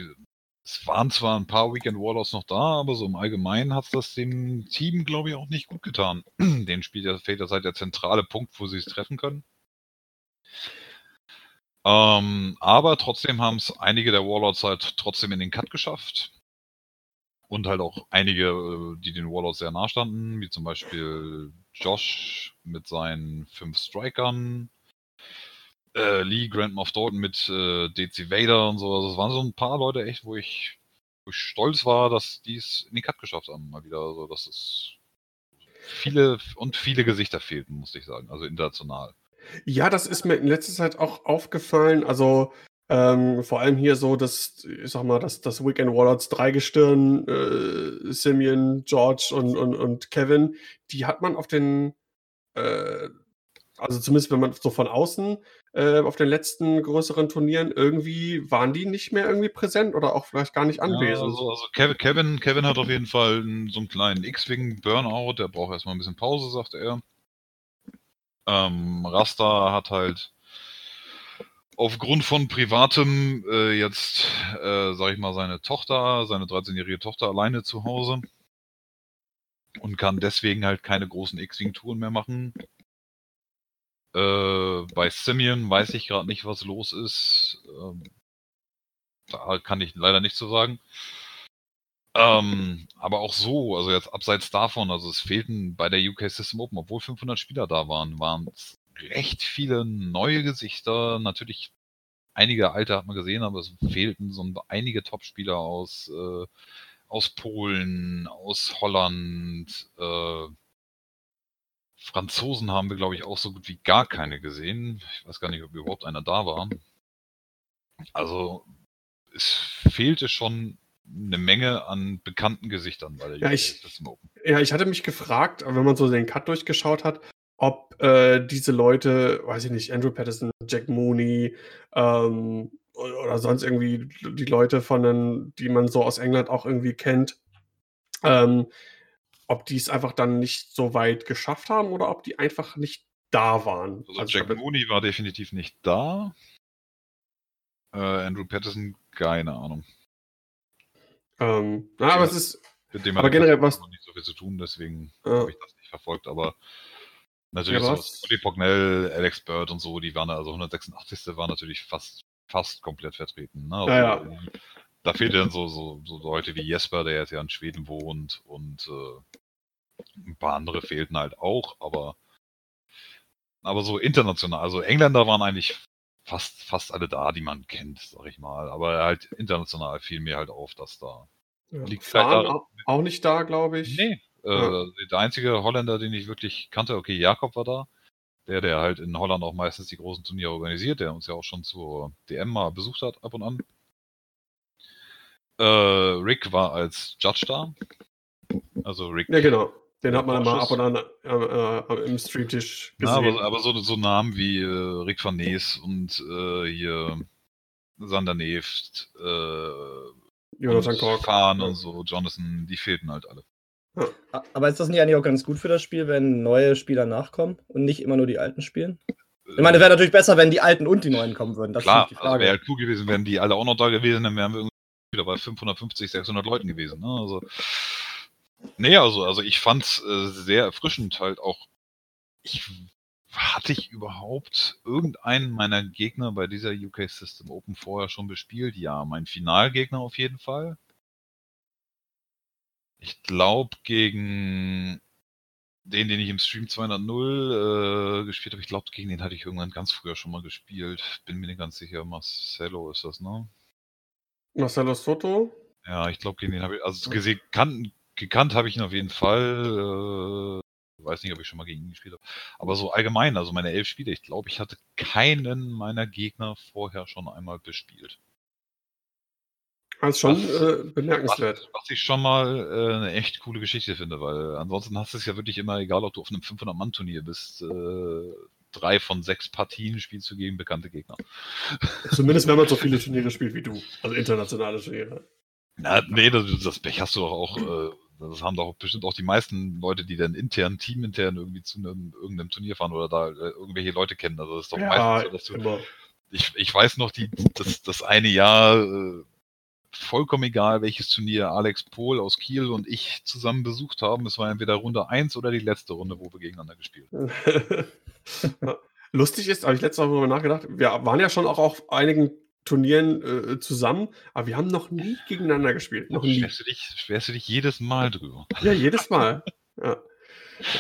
es waren zwar ein paar Weekend Warlords noch da, aber so im Allgemeinen hat es das dem Team, glaube ich, auch nicht gut getan. (clears throat) Den spielt ja, fehlt ja seit der zentrale Punkt, wo sie es treffen können. Ähm, aber trotzdem haben es einige der Warlords halt trotzdem in den Cut geschafft. Und halt auch einige, äh, die den Warlords sehr nah standen, wie zum Beispiel Josh mit seinen fünf Strikern, äh, Lee, Grand Moff Dalton mit äh, DC Vader und so. Also es waren so ein paar Leute echt, wo ich, wo ich stolz war, dass die es in den Cut geschafft haben. Mal wieder. Also, dass es viele und viele Gesichter fehlten, muss ich sagen. Also international. Ja, das ist mir in letzter Zeit auch aufgefallen. Also ähm, vor allem hier so, dass, ich sag mal, dass das Weekend Warlords Dreigestirn, äh, Simeon, George und, und, und Kevin, die hat man auf den, äh, also zumindest wenn man so von außen äh, auf den letzten größeren Turnieren, irgendwie waren die nicht mehr irgendwie präsent oder auch vielleicht gar nicht anwesend. Ja, also, also Kevin, Kevin, hat auf jeden Fall so einen kleinen X-Wing-Burnout, der braucht erstmal ein bisschen Pause, sagt er. Ähm, Rasta hat halt aufgrund von privatem äh, jetzt, äh, sag ich mal, seine Tochter, seine 13-jährige Tochter alleine zu Hause und kann deswegen halt keine großen X-Wing-Touren mehr machen. Äh, bei Simeon weiß ich gerade nicht, was los ist. Ähm, da kann ich leider nichts zu sagen. Ähm, aber auch so, also jetzt abseits davon, also es fehlten bei der UK System Open, obwohl 500 Spieler da waren, waren es recht viele neue Gesichter. Natürlich einige alte hat man gesehen, aber es fehlten so einige Top-Spieler aus, äh, aus Polen, aus Holland, äh, Franzosen haben wir, glaube ich, auch so gut wie gar keine gesehen. Ich weiß gar nicht, ob überhaupt einer da war. Also es fehlte schon eine Menge an bekannten Gesichtern bei der ja, ich, ja, ich hatte mich gefragt, wenn man so den Cut durchgeschaut hat, ob äh, diese Leute, weiß ich nicht, Andrew Patterson, Jack Mooney ähm, oder sonst irgendwie die Leute von den, die man so aus England auch irgendwie kennt, ähm, ob die es einfach dann nicht so weit geschafft haben oder ob die einfach nicht da waren. Also, also Jack Mooney war definitiv nicht da. Äh, Andrew Patterson, keine Ahnung. Ähm, na, aber es ist. Mit dem aber generell was. noch nicht so viel zu tun, deswegen ja. habe ich das nicht verfolgt, aber natürlich ja, so Oli Pognell, Alex Bird und so, die waren also 186. war natürlich fast, fast komplett vertreten. Ne? Also, ja, ja. Da fehlt dann so, so, so Leute wie Jesper, der jetzt ja in Schweden wohnt und äh, ein paar andere fehlten halt auch, aber, aber so international, also Engländer waren eigentlich fast, fast alle da, die man kennt, sag ich mal. Aber halt international fiel mir halt auf, dass da ja, liegt vielleicht da, auch nicht da, glaube ich. Nee. Ja. Äh, der einzige Holländer, den ich wirklich kannte, okay, Jakob war da. Der, der halt in Holland auch meistens die großen Turniere organisiert, der uns ja auch schon zur DM mal besucht hat, ab und an. Äh, Rick war als Judge da. Also Rick. Ja, genau. Den hat man immer ab und an äh, äh, im Streamtisch gesehen. Ja, aber, aber so, so, Namen wie äh, Rick van Nees und äh, hier Sander Neft, äh, Jonathan Kork. Kahn und so, Jonathan, die fehlten halt alle. Ja. Aber ist das nicht eigentlich auch ganz gut für das Spiel, wenn neue Spieler nachkommen und nicht immer nur die alten spielen? Ich meine, es wäre natürlich besser, wenn die alten und die neuen kommen würden. Das Klar, also wäre halt cool gewesen, wären die alle auch noch da gewesen, dann wären wir wieder bei 550, 600 Leuten gewesen. Ne? Also, Nee, also, also ich fand's äh, sehr erfrischend halt auch. Ich hatte ich überhaupt irgendeinen meiner Gegner bei dieser UK System Open vorher schon bespielt? Ja, mein Finalgegner auf jeden Fall. Ich glaube gegen den, den ich im Stream 200 äh, gespielt habe, ich glaube, gegen den hatte ich irgendwann ganz früher schon mal gespielt. Bin mir nicht ganz sicher. Marcelo ist das, ne? Marcelo Soto? Ja, ich glaube, gegen den habe ich, also gesehen, kann, gekannt habe ich ihn auf jeden Fall. Äh, weiß nicht, ob ich schon mal gegen ihn gespielt habe. Aber so allgemein, also meine elf Spiele, ich glaube, ich hatte keinen meiner Gegner vorher schon einmal bespielt. Das ist schon äh, bemerkenswert. Was, was, ich schon mal äh, eine echt coole Geschichte finde, weil ansonsten hast du es ja wirklich immer, egal ob du auf einem 500-Mann-Turnier bist, äh, drei von sechs Partien spielst du gegen bekannte Gegner. (laughs) Zumindest wenn man so viele Turniere spielt wie du, also internationale Turniere. Na, nee, das, das Pech hast du doch auch. Das haben doch bestimmt auch die meisten Leute, die dann intern, teamintern irgendwie zu einem, irgendeinem Turnier fahren oder da äh, irgendwelche Leute kennen. Also das ist doch ja, meistens so, dass du. Ich, ich weiß noch, die, das, das eine Jahr, äh, vollkommen egal, welches Turnier Alex Pohl aus Kiel und ich zusammen besucht haben. Es war entweder Runde 1 oder die letzte Runde, wo wir gegeneinander gespielt haben. (laughs) Lustig ist, habe ich letztes Mal darüber nachgedacht, wir waren ja schon auch auf einigen Turnieren äh, zusammen, aber wir haben noch nie gegeneinander gespielt. Noch nie. Schwerst du, dich, schwerst du dich jedes Mal drüber? Ja, jedes Mal. ja.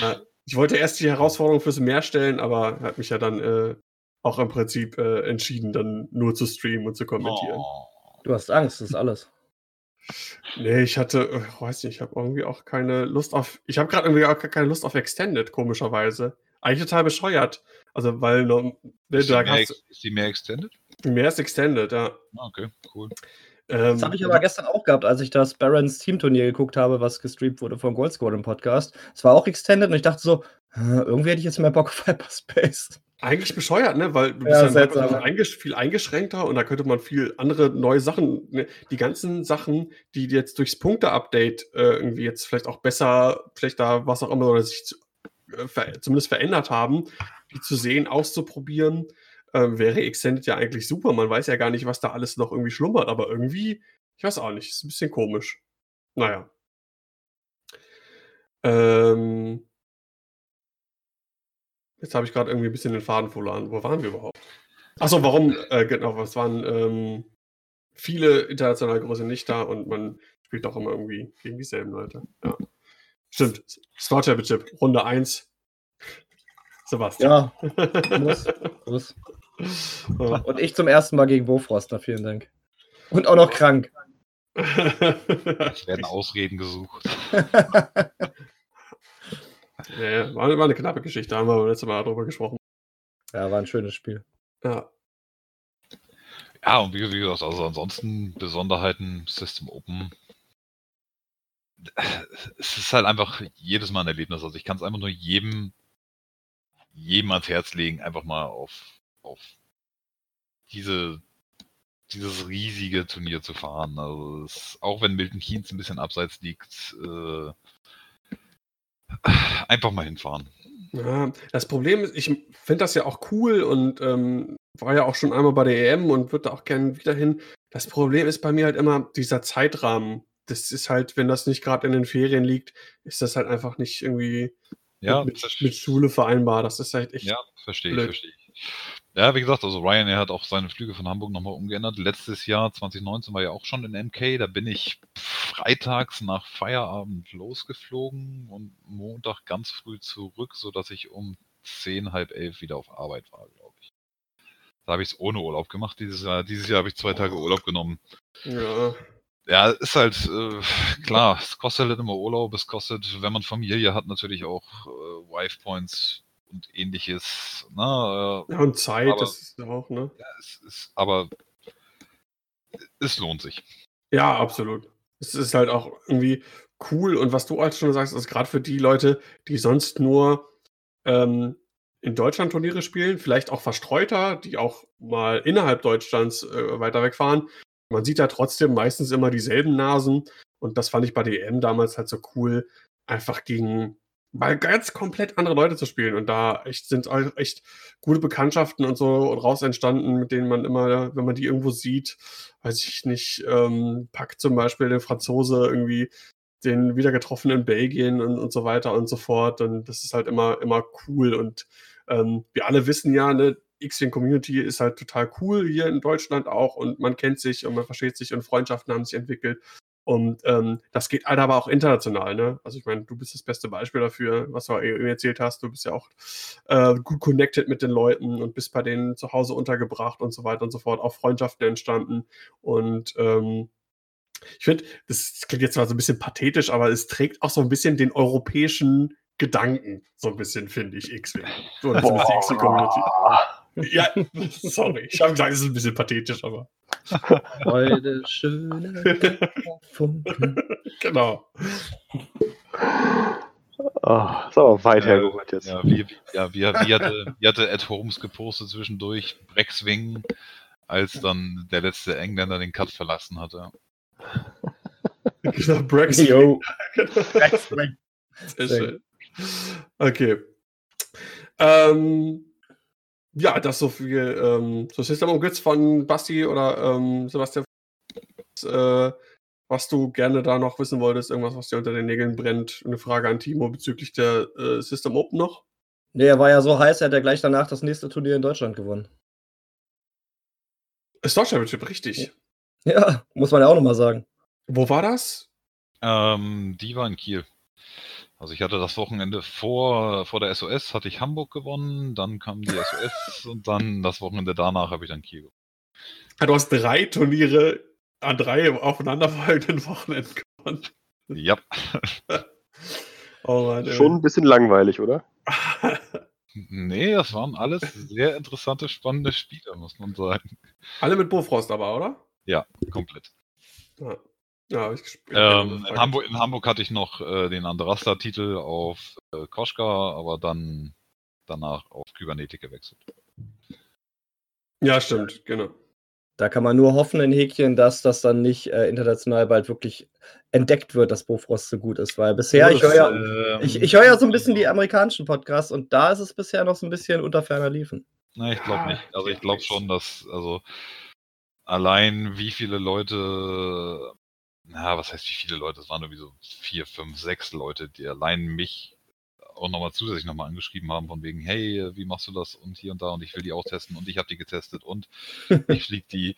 Ja, ich wollte erst die Herausforderung fürs Meer stellen, aber hat mich ja dann äh, auch im Prinzip äh, entschieden, dann nur zu streamen und zu kommentieren. Oh. Du hast Angst, das ist alles. Nee, ich hatte, ich äh, weiß nicht, ich habe irgendwie auch keine Lust auf, ich habe gerade irgendwie auch keine Lust auf Extended, komischerweise. Eigentlich total bescheuert. Also, weil, ne, ist, da die mehr, ist die mehr Extended? Mehr ist Extended, ja. Ah, okay, cool. Ähm, das habe ich aber gestern auch gehabt, als ich das Barons Team-Turnier geguckt habe, was gestreamt wurde vom Gold Squad im Podcast. Es war auch Extended und ich dachte so, irgendwie hätte ich jetzt mehr Bock auf Hyperspace. Eigentlich bescheuert, ne? Weil du Ja, bist seltsam. viel, eingesch viel eingeschränkter und da könnte man viel andere neue Sachen, ne? die ganzen Sachen, die jetzt durchs Punkte-Update äh, irgendwie jetzt vielleicht auch besser, schlechter, was auch immer, oder sich zu, äh, ver zumindest verändert haben, die zu sehen, auszuprobieren, ähm, wäre Extended ja eigentlich super. Man weiß ja gar nicht, was da alles noch irgendwie schlummert, aber irgendwie, ich weiß auch nicht, ist ein bisschen komisch. Naja. Ähm, jetzt habe ich gerade irgendwie ein bisschen den Faden verloren. Wo waren wir überhaupt? Achso, warum? Äh, genau, es waren ähm, viele internationale Größe nicht da und man spielt doch immer irgendwie gegen dieselben Leute. Ja. Stimmt. Star Championship, Runde 1. Sebastian. Ja, (laughs) muss. muss. Und ich zum ersten Mal gegen Bofroster, vielen Dank. Und auch noch krank. (laughs) Es werden Ausreden gesucht. (laughs) ja, war, eine knappe Geschichte, da haben wir letztes Mal drüber gesprochen. Ja, war ein schönes Spiel. Ja. Ja, und wie, wie gesagt, also ansonsten Besonderheiten System Open. Es ist halt einfach jedes Mal ein Erlebnis. Also ich kann es einfach nur jedem, jedem ans Herz legen, einfach mal auf, auf diese, dieses riesige Turnier zu fahren. Also es, auch wenn Milton Keynes ein bisschen abseits liegt, äh, einfach mal hinfahren. Ja, das Problem ist, ich finde das ja auch cool und ähm, war ja auch schon einmal bei der EM und würde auch gerne wieder hin. Das Problem ist bei mir halt immer dieser Zeitrahmen. Das ist halt, wenn das nicht gerade in den Ferien liegt, ist das halt einfach nicht irgendwie Ja, mit, mit Schule vereinbar. Das ist halt echt. Ja, verstehe ich, verstehe ich. Ja, wie gesagt, also Ryanair hat auch seine Flüge von Hamburg nochmal umgeändert. Letztes Jahr, 2019, war ja auch schon in MK. Da bin ich freitags nach Feierabend losgeflogen und Montag ganz früh zurück, sodass ich um 10, halb elf wieder auf Arbeit war, glaube ich. Da habe ich es ohne Urlaub gemacht. Dieses Jahr, dieses Jahr habe ich zwei Tage Urlaub genommen. Ja. Ja, ist halt äh, klar, es kostet halt immer Urlaub, es kostet, wenn man Familie hat, natürlich auch äh, Wife Points und ähnliches. Ne? Äh, ja, und Zeit, Aber- das ist auch, ne? ja, es ist, aber es lohnt sich. Ja, absolut. Es ist halt auch irgendwie cool und was du halt schon sagst, ist gerade für die Leute, die sonst nur ähm, in Deutschland Turniere spielen, vielleicht auch verstreuter, die auch mal innerhalb Deutschlands äh, weiter wegfahren. Man sieht ja trotzdem meistens immer dieselben Nasen und das fand ich bei der EM damals halt so cool, einfach gegen mal ganz komplett andere Leute zu spielen und da echt sind echt gute Bekanntschaften und so raus entstanden, mit denen man immer, wenn man die irgendwo sieht, weiß ich nicht, ähm, packt zum Beispiel der Franzose irgendwie den wieder getroffen in Belgien und, und so weiter und so fort. Und das ist halt immer, immer cool. Und ähm, wir alle wissen ja, ne, X-Wing Community ist halt total cool hier in Deutschland auch und man kennt sich und man versteht sich und Freundschaften haben sich entwickelt. Und ähm, das geht halt aber auch international, ne? Also ich meine, du bist das beste Beispiel dafür, was du eben erzählt hast. Du bist ja auch äh, gut connected mit den Leuten und bist bei denen zu Hause untergebracht und so weiter und so fort. Auch Freundschaften entstanden. Und ähm, ich finde, das klingt jetzt zwar so ein bisschen pathetisch, aber es trägt auch so ein bisschen den europäischen Gedanken, so ein bisschen, finde ich, X-Wing. So, das ist die X-Wing-Community. Ja, sorry, ich habe gesagt, es ist ein bisschen pathetisch, aber (laughs) Heute schöne Funken. genau. Oh, ist aber weit Äh, hergeholt jetzt. Ja, wie, wie- ja, wie, wie, hatte, wie hatte Ed Holmes gepostet zwischendurch, Breckswing, als dann der letzte Engländer den Cut verlassen hatte. Genau, Brexit. Yo. Sehr schön. Okay. Ähm, ja, das so viel ähm, so System of Goods von Basti oder ähm, Sebastian. Äh, was du gerne da noch wissen wolltest, irgendwas, was dir unter den Nägeln brennt. Eine Frage an Timo bezüglich der äh, System Open noch. Nee, er war ja so heiß, er hat ja gleich danach das nächste Turnier in Deutschland gewonnen. Star Championship, richtig. Ja, muss man ja auch nochmal sagen. Wo war das? Ähm, die war in Kiel. Also ich hatte das Wochenende vor, vor der SOS, hatte ich Hamburg gewonnen, dann kam die SOS (laughs) und dann das Wochenende danach habe ich dann Kiel gewonnen. Du hast drei Turniere an drei aufeinanderfolgenden Wochenenden gewonnen. Ja, (laughs) Oh Mann. Schon ein bisschen langweilig, oder? (laughs) nee, das waren alles sehr interessante, spannende Spiele, muss man sagen. Alle mit Bofrost aber, oder? Ja, komplett. Ja, ja hab ich gespielt. Ähm, in, Hamburg, in Hamburg hatte ich noch äh, den Andrasta-Titel auf äh, Koschka, aber dann danach auf Kybernetik gewechselt. Ja, stimmt, genau. Da kann man nur hoffen in Häkchen, dass das dann nicht äh, international bald wirklich entdeckt wird, dass Bofrost so gut ist. Weil bisher, ich höre ja, ähm, ich, ich hör ja so ein bisschen die amerikanischen Podcasts und da ist es bisher noch so ein bisschen unter ferner Liefen. Nein, ich glaube nicht. Also ich glaube schon, dass, also allein wie viele Leute, na, was heißt wie viele Leute? Es waren irgendwie so vier, fünf, sechs Leute, die allein mich auch nochmal zusätzlich nochmal angeschrieben haben, von wegen, hey, wie machst du das und hier und da und ich will die auch testen und ich habe die getestet und (laughs) ich fliege die.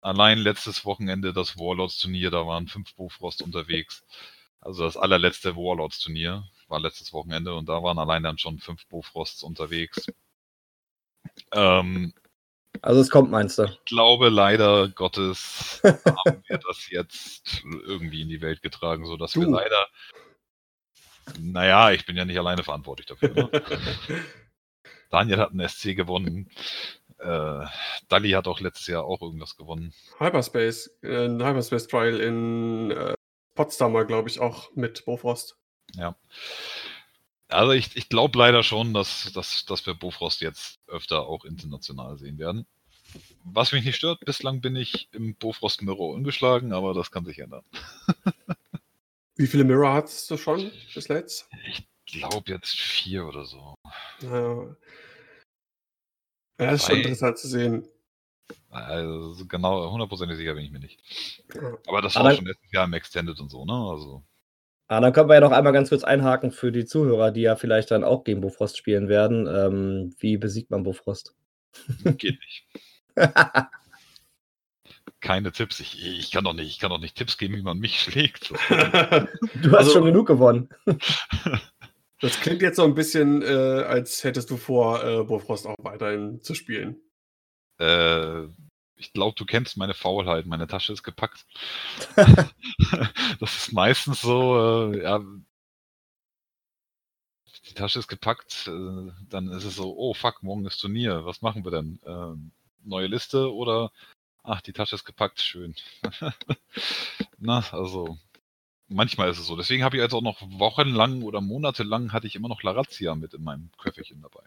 Allein letztes Wochenende das Warlords-Turnier, da waren fünf Bofrost unterwegs. Also das allerletzte Warlords-Turnier war letztes Wochenende und da waren allein dann schon fünf Bofrosts unterwegs. Ähm, also es kommt, meinst du? Ich glaube leider Gottes haben wir das jetzt irgendwie in die Welt getragen, sodass du. wir leider naja, ich bin ja nicht alleine verantwortlich dafür. Ne? (laughs) Daniel hat einen SC gewonnen. Äh, Dali hat auch letztes Jahr auch irgendwas gewonnen. Hyperspace, äh, ein Hyperspace Trial in äh, Potsdamer, glaube ich, auch mit Bofrost. Ja. Also ich, ich glaube leider schon, dass, dass, dass wir Bofrost jetzt öfter auch international sehen werden. Was mich nicht stört, bislang bin ich im Bofrost Mirror ungeschlagen, aber das kann sich ändern. (laughs) Wie viele Mirror hattest du schon bis letzt? Ich glaube jetzt vier oder so. Ja, ja ist schon interessant zu sehen. Also genau, hundertprozentig sicher bin ich mir nicht. Aber das war Aber schon letztes Jahr im Extended und so, ne? Also. Ah, dann können wir ja noch einmal ganz kurz einhaken für die Zuhörer, die ja vielleicht dann auch gegen Bofrost spielen werden. Ähm, wie besiegt man Bofrost? Geht nicht. (laughs) keine Tipps. Ich, ich, kann doch nicht, ich kann doch nicht Tipps geben, wie man mich (laughs) schlägt. (laughs) du hast also, schon genug gewonnen. das klingt jetzt so ein bisschen, äh, als hättest du vor, äh, Bofrost auch weiterhin zu spielen. Äh, ich glaube, du kennst meine Faulheit. Meine Tasche ist gepackt. (laughs) das ist meistens so, äh, ja, die Tasche ist gepackt, äh, dann ist es so, oh fuck, morgen ist Turnier, was machen wir denn? Ähm, neue Liste oder Ach, die Tasche ist gepackt, schön. (laughs) Na, also manchmal ist es so. Deswegen habe ich also auch noch wochenlang oder monatelang hatte ich immer noch Larazia mit in meinem Köfferchen dabei.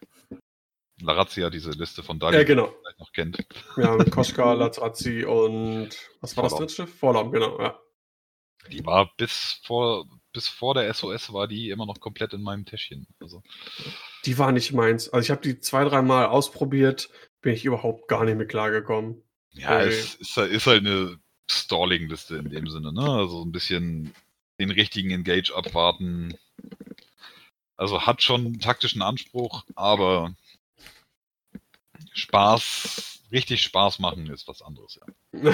Larazia, diese Liste von Dali, ja, genau. die man vielleicht noch kennt. Ja, mit (laughs) Koschka, Lazrazi und was war Vorlaum. das dritte? Vorlaum, genau, ja. Die war bis vor, bis vor der SOS war die immer noch komplett in meinem Täschchen. Also. Die war nicht meins. Also ich habe die zwei, dreimal ausprobiert, bin ich überhaupt gar nicht mehr klargekommen. Ja, okay. es ist, ist halt eine Stalling-Liste in dem Sinne, ne? Also ein bisschen den richtigen Engage abwarten. Also hat schon einen taktischen Anspruch, aber Spaß, richtig Spaß machen ist was anderes, ja. (laughs)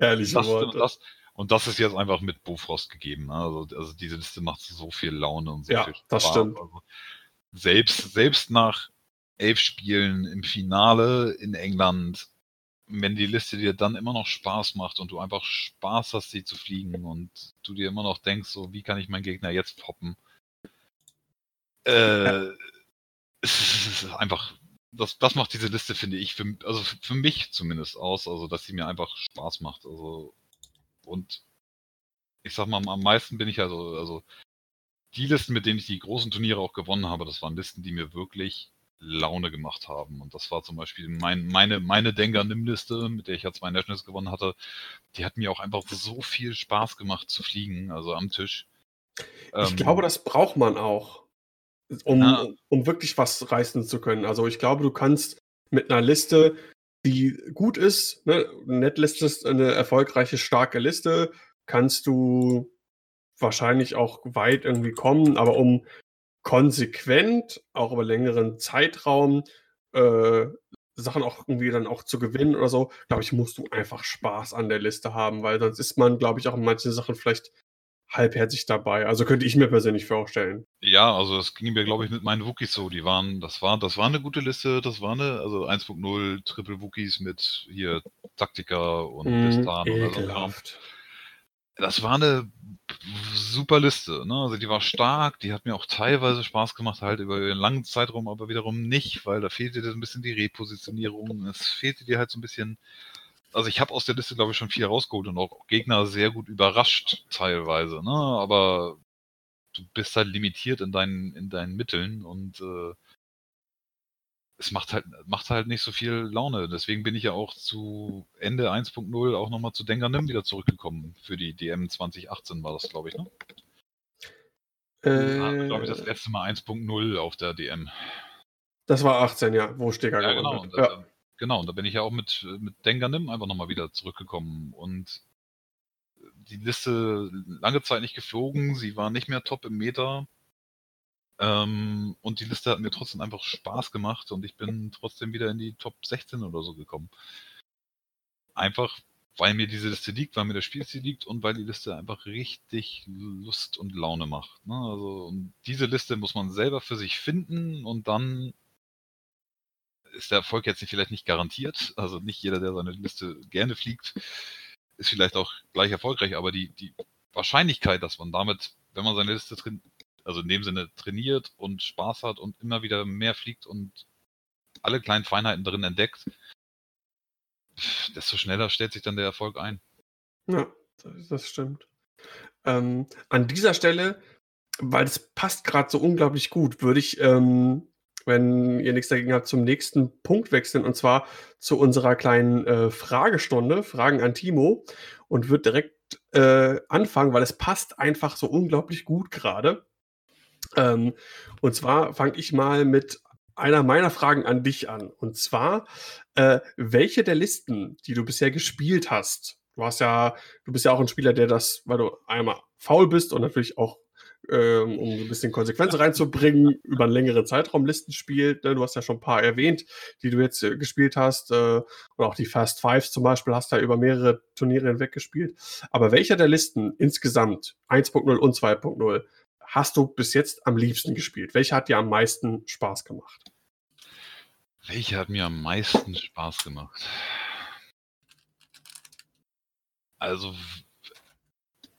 Das, Worte. Das, und das ist jetzt einfach mit Bofrost gegeben. Ne? Also, also diese Liste macht so viel Laune und so ja, viel Spaß. Das stimmt. Also selbst, selbst nach elf Spielen im Finale in England, wenn die Liste dir dann immer noch Spaß macht und du einfach Spaß hast, sie zu fliegen und du dir immer noch denkst, so wie kann ich meinen Gegner jetzt poppen, äh, (laughs) es ist einfach, das, das macht diese Liste, finde ich, für, also für mich zumindest aus, also dass sie mir einfach Spaß macht. Also und ich sag mal, am meisten bin ich also, also die Listen, mit denen ich die großen Turniere auch gewonnen habe, das waren Listen, die mir wirklich Laune gemacht haben. Und das war zum Beispiel mein, meine, meine Denker-Nimm-Liste, mit der ich ja zwei Nationals gewonnen hatte. Die hat mir auch einfach so viel Spaß gemacht zu fliegen, also am Tisch. Ich ähm, glaube, das braucht man auch, um, ja. um wirklich was reißen zu können. Also ich glaube, du kannst mit einer Liste, die gut ist, ne, Netliste ist eine erfolgreiche, starke Liste, kannst du wahrscheinlich auch weit irgendwie kommen, aber um konsequent, auch über längeren Zeitraum, äh, Sachen auch irgendwie dann auch zu gewinnen oder so, glaube ich, musst du einfach Spaß an der Liste haben, weil sonst ist man, glaube ich, auch in manchen Sachen vielleicht halbherzig dabei. Also könnte ich mir persönlich vorstellen. Ja, also das ging mir, glaube ich, mit meinen Wookies so. Die waren, das war, das war eine gute Liste, das war eine, also 1.0 Triple Wookies mit hier Taktika und mm, Destan oder so. Das war eine super Liste. Ne? Also die war stark, die hat mir auch teilweise Spaß gemacht, halt über einen langen Zeitraum, aber wiederum nicht, weil da fehlte dir so ein bisschen die Repositionierung. Es fehlte dir halt so ein bisschen. Also ich habe aus der Liste, glaube ich, schon viel rausgeholt und auch Gegner sehr gut überrascht teilweise. Ne? Aber du bist halt limitiert in deinen, in deinen Mitteln und äh, es macht halt, macht halt nicht so viel Laune. Deswegen bin ich ja auch zu Ende 1.0 auch nochmal zu Denganim wieder zurückgekommen. Für die DM 2018 war das, glaube ich, ne? Äh, glaube ich, das letzte Mal 1.0 auf der DM. Das war 18, ja, wo Steger ja, genau. Und, ja. Genau, und da bin ich ja auch mit, mit Denganim einfach nochmal wieder zurückgekommen. Und die Liste lange Zeit nicht geflogen, sie war nicht mehr top im Meter. Ähm, und die Liste hat mir trotzdem einfach Spaß gemacht und ich bin trotzdem wieder in die Top 16 oder so gekommen. Einfach, weil mir diese Liste liegt, weil mir das Spielstil liegt und weil die Liste einfach richtig Lust und Laune macht. Ne? Also, und diese Liste muss man selber für sich finden und dann ist der Erfolg jetzt vielleicht nicht garantiert. Also nicht jeder, der seine Liste gerne fliegt, ist vielleicht auch gleich erfolgreich, aber die, die Wahrscheinlichkeit, dass man damit, wenn man seine Liste drin, also in dem Sinne trainiert und Spaß hat und immer wieder mehr fliegt und alle kleinen Feinheiten drin entdeckt, desto schneller stellt sich dann der Erfolg ein. Ja, das stimmt. Ähm, an dieser Stelle, weil es passt gerade so unglaublich gut, würde ich ähm, wenn ihr nichts dagegen habt, zum nächsten Punkt wechseln und zwar zu unserer kleinen äh, Fragestunde, Fragen an Timo und wird direkt äh, anfangen, weil es passt einfach so unglaublich gut gerade. Ähm, und zwar fange ich mal mit einer meiner Fragen an dich an. Und zwar, äh, welche der Listen, die du bisher gespielt hast, du hast ja, du bist ja auch ein Spieler, der das, weil du einmal faul bist und natürlich auch ähm, um ein bisschen Konsequenz reinzubringen, über einen längeren Zeitraum Listen spielt. Ne? Du hast ja schon ein paar erwähnt, die du jetzt äh, gespielt hast. Äh, oder auch die Fast Fives zum Beispiel hast du ja über mehrere Turniere hinweg gespielt. Aber welcher der Listen insgesamt, 1.0 und 2.0, hast du bis jetzt am liebsten gespielt? Welcher hat dir am meisten Spaß gemacht? Welche hat mir am meisten Spaß gemacht? Also,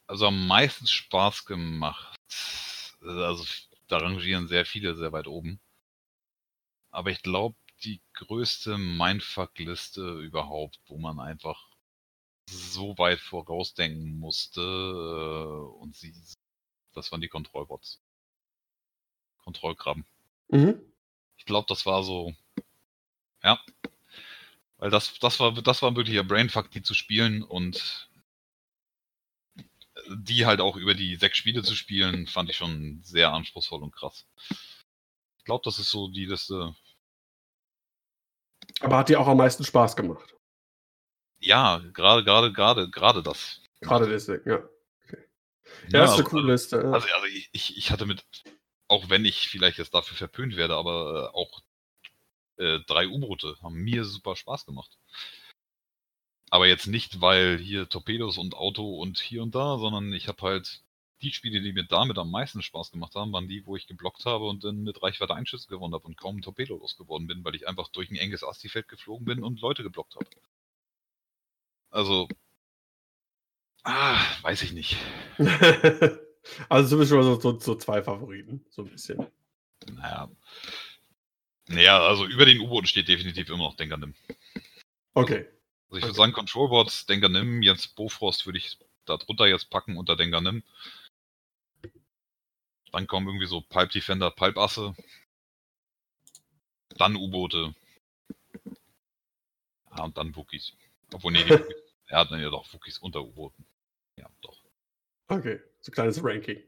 also am meisten Spaß gemacht also da rangieren sehr viele sehr weit oben. Aber ich glaube, die größte Mindfuck-Liste überhaupt, wo man einfach so weit vorausdenken musste äh, und sie, das waren die Kontrollbots. Kontrollkrabben. Mhm. Ich glaube, das war so, ja, weil das, das war, das war wirklich ein Brainfuck, die zu spielen und die halt auch über die sechs Spiele zu spielen, fand ich schon sehr anspruchsvoll und krass. Ich glaube, das ist so die Liste. Aber hat dir auch am meisten Spaß gemacht? Ja, gerade, gerade, gerade, gerade das. Gerade deswegen, ja. Okay. Ja, ja, ist eine also, coole Liste. Ja. Also, also ich, ich hatte mit, auch wenn ich vielleicht jetzt dafür verpönt werde, aber auch äh, drei U-Boote haben mir super Spaß gemacht. Aber jetzt nicht, weil hier Torpedos und Auto und hier und da, sondern ich habe halt die Spiele, die mir damit am meisten Spaß gemacht haben, waren die, wo ich geblockt habe und dann mit Reichweite Einschüsse gewonnen habe und kaum ein Torpedo losgeworden bin, weil ich einfach durch ein enges Asti-Feld geflogen bin und Leute geblockt habe. Also, ah, weiß ich nicht. (laughs) also bist schon so, so, so zwei Favoriten, so ein bisschen. Naja. Naja, also über den U-Booten steht definitiv immer noch Denkernim. Okay. Also ich würde sagen, Controlboards, Denker nimm, jetzt Bofrost würde ich da drunter jetzt packen unter Denker nimm. Dann kommen irgendwie so Pipe Defender, Pipe Asse. Dann U-Boote. Ja, und dann Wookies. Obwohl, nee, die (laughs) er hat dann ja doch Wookies unter U-Booten. Ja, doch. Okay, so ein kleines Ranking.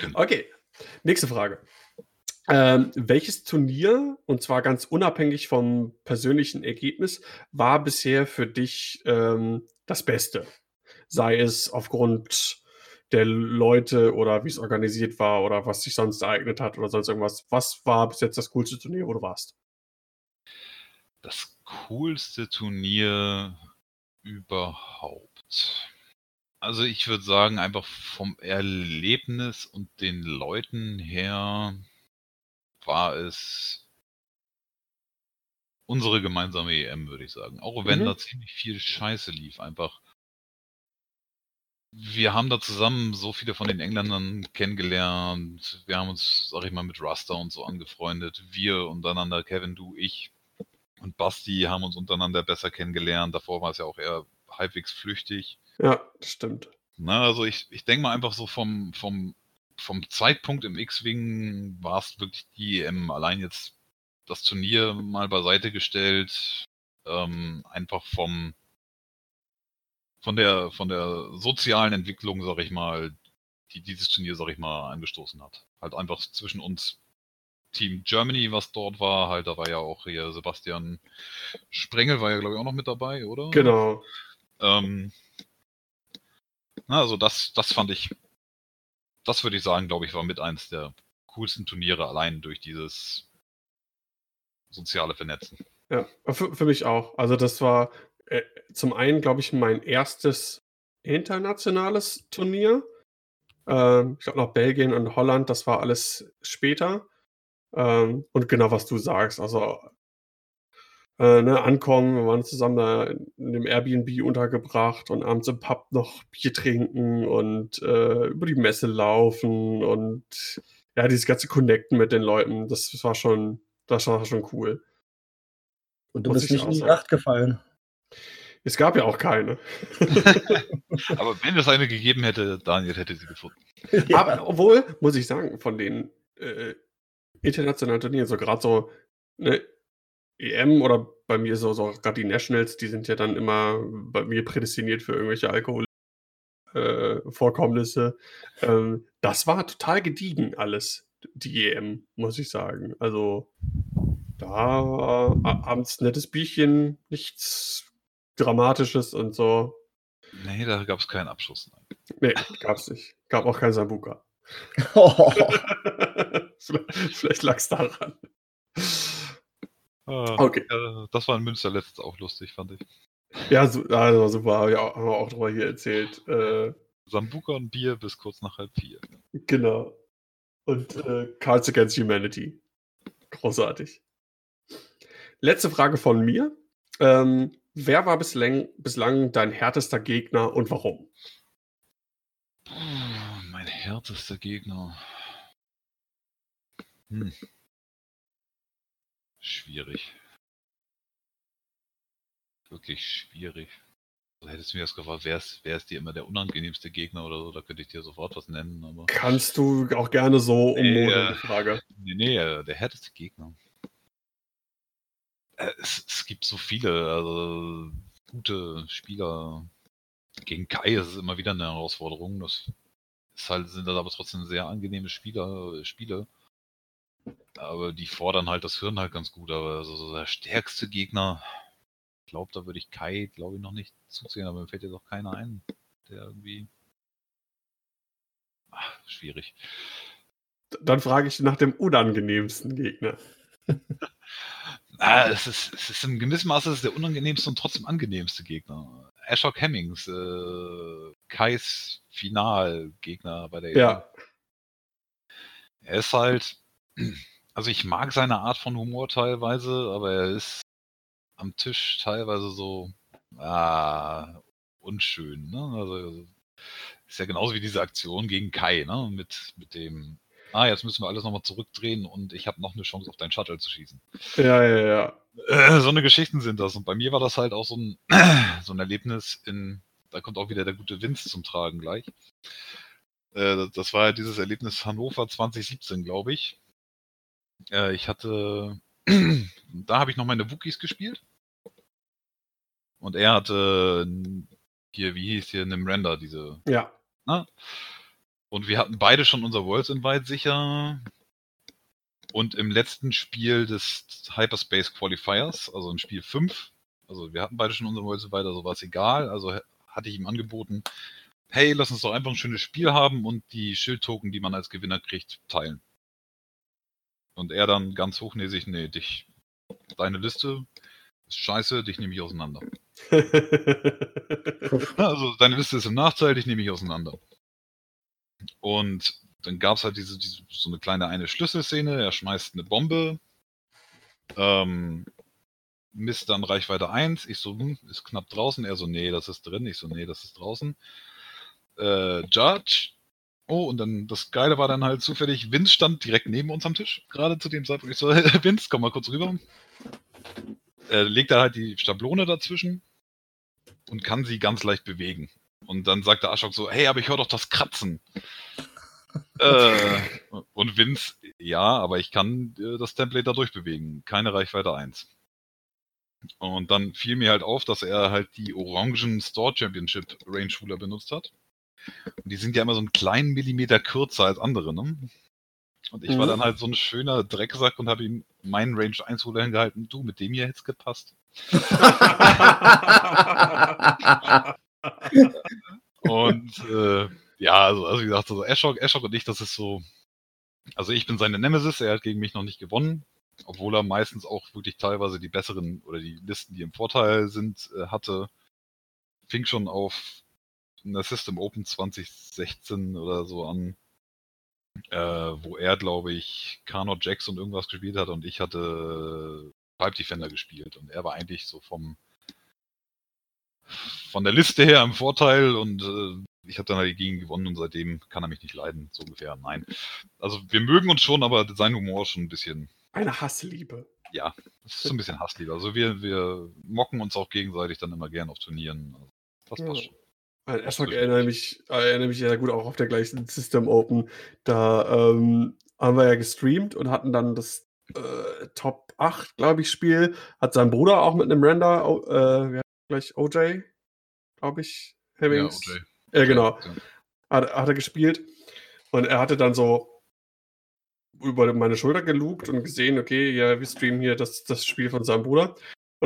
Genau. Okay, nächste Frage. Ähm, welches Turnier, und zwar ganz unabhängig vom persönlichen Ergebnis, war bisher für dich ähm, das Beste? Sei es aufgrund der Leute oder wie es organisiert war oder was sich sonst ereignet hat oder sonst irgendwas. Was war bis jetzt das coolste Turnier, wo du warst? Das coolste Turnier überhaupt. Also ich würde sagen, einfach vom Erlebnis und den Leuten her war es unsere gemeinsame EM, würde ich sagen. Auch wenn mhm. da ziemlich viel Scheiße lief, einfach. Wir haben da zusammen so viele von den Engländern kennengelernt. Wir haben uns, sag ich mal, mit Ruster und so angefreundet. Wir untereinander, Kevin, du, ich und Basti haben uns untereinander besser kennengelernt. Davor war es ja auch eher halbwegs flüchtig. Ja, stimmt. Na, also ich, ich denke mal einfach so vom, vom vom Zeitpunkt im X-Wing war es wirklich die EM. Allein jetzt das Turnier mal beiseite gestellt, ähm, einfach vom von der von der sozialen Entwicklung, sag ich mal, die dieses Turnier, sag ich mal, angestoßen hat. Halt einfach zwischen uns Team Germany, was dort war, halt, da war ja auch hier Sebastian Sprengel, war ja, glaube ich, auch noch mit dabei, oder? Genau. Ähm, also das, das fand ich, das würde ich sagen, glaube ich, war mit eins der coolsten Turniere allein durch dieses soziale Vernetzen. Ja, für, für mich auch. Also das war äh, zum einen, glaube ich, mein erstes internationales Turnier. Ähm, ich glaube noch Belgien und Holland, das war alles später. Ähm, und genau, was du sagst, also äh, ne, ankommen, wir waren zusammen da in dem Airbnb untergebracht und abends im Pub noch Bier trinken und äh, über die Messe laufen und ja, dieses ganze Connecten mit den Leuten, das, das war schon, das war schon cool. Und du Muss bist nicht in die Nacht gefallen. Es gab ja auch keine. (laughs) Aber wenn es eine gegeben hätte, Daniel hätte sie gefunden. (laughs) Ja. Aber obwohl, muss ich sagen, von den äh, internationalen Turnieren, so gerade so eine EM oder bei mir so, so gerade die Nationals, die sind ja dann immer bei mir prädestiniert für irgendwelche Alkoholvorkommnisse. Äh, ähm, das war total gediegen alles, die EM, muss ich sagen. Also da äh, abends nettes Bierchen, nichts Dramatisches und so. Nee, da gab es keinen Abschluss. Nein. Nee, gab es nicht. Gab auch kein Sambuka. Oh. (laughs) (laughs) Vielleicht lag es daran. Ah, okay. Das war in Münster letztens auch lustig, fand ich. Ja, so, also super, ja, haben wir auch drüber hier erzählt. Äh, Sambuka und Bier bis kurz nach halb vier. Genau. Und äh, Cards Against Humanity. Großartig. Letzte Frage von mir. Ähm, wer war bislang, bislang dein härtester Gegner und warum? Mein härtester Gegner. Hm. Schwierig. Wirklich schwierig. Also hättest du mir das gefragt, wer ist, wer ist dir immer der unangenehmste Gegner oder so, da könnte ich dir sofort was nennen. Aber Kannst du auch gerne so ummodeln, nee, die Frage. Nee, nee, äh, der härteste Gegner. Äh, es, es, gibt so viele, also gute Spieler. Gegen Kai ist es immer wieder eine Herausforderung. Das ist halt, sind das aber trotzdem sehr angenehme Spieler, Spiele. Aber die fordern halt das Hirn halt ganz gut. Aber so der stärkste Gegner, ich glaube, da würde ich Kai, glaube ich, noch nicht zuzählen, aber mir fällt jetzt auch keiner ein, der irgendwie. Ach, schwierig. Dann frage ich nach dem unangenehmsten Gegner. (laughs) ah, es, ist, es ist in gewissem Maße der unangenehmste und trotzdem angenehmste Gegner. Ashok Hemmings, äh, Kais Finalgegner bei der Ja. Er ist halt, also ich mag seine Art von Humor teilweise, aber er ist am Tisch teilweise so ah, unschön. Ne? Also ist ja genauso wie diese Aktion gegen Kai, ne? Mit, mit dem, ah, jetzt müssen wir alles nochmal zurückdrehen und ich habe noch eine Chance auf deinen Shuttle zu schießen. Ja, ja, ja. Äh, so eine Geschichten sind das. Und bei mir war das halt auch so ein, (clears throat) so ein Erlebnis in, da kommt auch wieder der gute Vince zum Tragen gleich. Äh, das war ja dieses Erlebnis Hannover 2017, glaube ich. Äh, ich hatte, (clears throat) da habe ich noch meine Wookies gespielt. Und er hatte hier, wie hieß hier, einem Render, diese. Ja. Na? Ne? Und wir hatten beide schon unser Worlds Invite sicher. Und im letzten Spiel des Hyperspace Qualifiers, also im Spiel 5, also wir hatten beide schon unser Worlds Invite, also war es egal. Also hatte ich ihm angeboten, hey, lass uns doch einfach ein schönes Spiel haben und die Schildtoken, die man als Gewinner kriegt, teilen. Und er dann ganz hochnäsig, nee, dich, deine Liste ist scheiße, dich nehme ich auseinander. (laughs) also deine Liste ist im Nachteil, dich nehme ich auseinander. Und dann gab es halt diese, diese, so eine kleine eine Schlüsselszene, er schmeißt eine Bombe, ähm, misst dann Reichweite 1, ich so, hm, ist knapp draußen, er so, nee, das ist drin, ich so, nee, das ist draußen äh, Judge. Oh, und dann das Geile war dann halt zufällig, Vince stand direkt neben uns am Tisch, gerade zu dem Zeitpunkt. Ich so, (laughs) Vince, komm mal kurz rüber. Er legt da halt die Schablone dazwischen und kann sie ganz leicht bewegen. Und dann sagt der Ashok so, hey, aber ich höre doch das Kratzen. (laughs) äh, und Vince, ja, aber ich kann äh, das Template da durchbewegen. Keine Reichweite 1. Und dann fiel mir halt auf, dass er halt die orangen Store Championship Range Ruler benutzt hat. Und die sind ja immer so einen kleinen Millimeter kürzer als andere, ne? Und ich mhm. war dann halt so ein schöner Drecksack und habe ihm meinen Range 1 Ruler hingehalten. Du, mit dem hier hätte es gepasst. und äh, ja, also, also wie gesagt, also Ashok, Ashok und ich, das ist so. Also ich bin seine Nemesis, er hat gegen mich noch nicht gewonnen, obwohl er meistens auch wirklich teilweise die besseren oder die Listen, die im Vorteil sind, äh, hatte. Fing schon auf einer System Open 2016 oder so an, äh, wo er, glaube ich, Carnot Jax und irgendwas gespielt hat und ich hatte Pipe Defender gespielt und er war eigentlich so vom von der Liste her im Vorteil und äh, ich habe dann halt gegen gewonnen und seitdem kann er mich nicht leiden, so ungefähr. Nein. Also wir mögen uns schon, aber sein Humor ist schon ein bisschen. Eine Hassliebe. Ja, es ist so ein bisschen Hassliebe. Also wir, wir mocken uns auch gegenseitig dann immer gern auf Turnieren. Also das passt ja. schon. An Ashok erinnere mich, erinnere mich ja gut auch auf der gleichen System Open. Da ähm, haben wir ja gestreamt und hatten dann das äh, Top 8, glaube ich, Spiel. Hat sein Bruder auch mit einem Render, äh, wie heißt gleich OJ, glaube ich, Hemmings. Ja, OJ. Ja, genau. Hat, hat er gespielt. Und er hatte dann so über meine Schulter gelugt und gesehen, okay, ja, wir streamen hier das, das Spiel von seinem Bruder.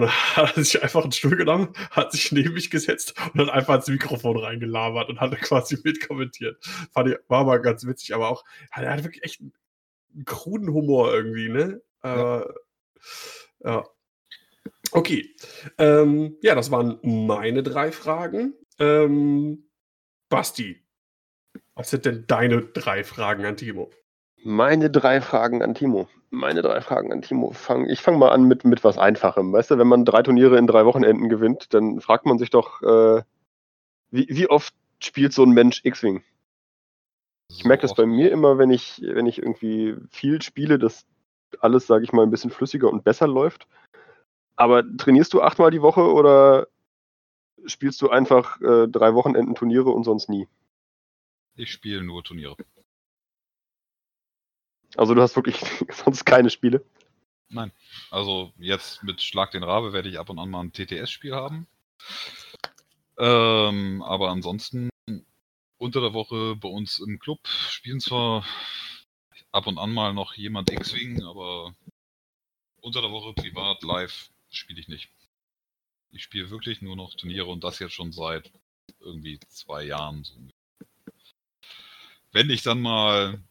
Und dann (laughs) hat er sich einfach einen Stuhl genommen, hat sich neben mich gesetzt und hat einfach ins Mikrofon reingelabert und hat quasi mitkommentiert. Fand ich, war mal ganz witzig, aber auch, er hat wirklich echt einen kruden Humor irgendwie, ne? Ja. Äh, ja. Okay. Ähm, ja, das waren meine drei Fragen. Ähm, Basti, was sind denn deine drei Fragen an Timo? Meine drei Fragen an Timo. Meine drei Fragen an Timo. Fang, ich fange mal an mit, mit was Einfachem. Weißt du, wenn man drei Turniere in drei Wochenenden gewinnt, dann fragt man sich doch, äh, wie, wie oft spielt so ein Mensch X-Wing? Ich merke das bei mir immer, wenn ich, wenn ich irgendwie viel spiele, dass alles, sage ich mal, ein bisschen flüssiger und besser läuft. Aber trainierst du achtmal die Woche oder spielst du einfach äh, drei Wochenenden Turniere und sonst nie? Ich spiele nur Turniere. Also du hast wirklich (laughs) sonst keine Spiele? Nein. Also jetzt mit Schlag den Rabe werde ich ab und an mal ein TTS-Spiel haben. Ähm, aber ansonsten unter der Woche bei uns im Club spielen zwar ab und an mal noch jemand X-Wing, aber unter der Woche privat live spiele ich nicht. Ich spiele wirklich nur noch Turniere und das jetzt schon seit irgendwie zwei Jahren. Wenn ich dann mal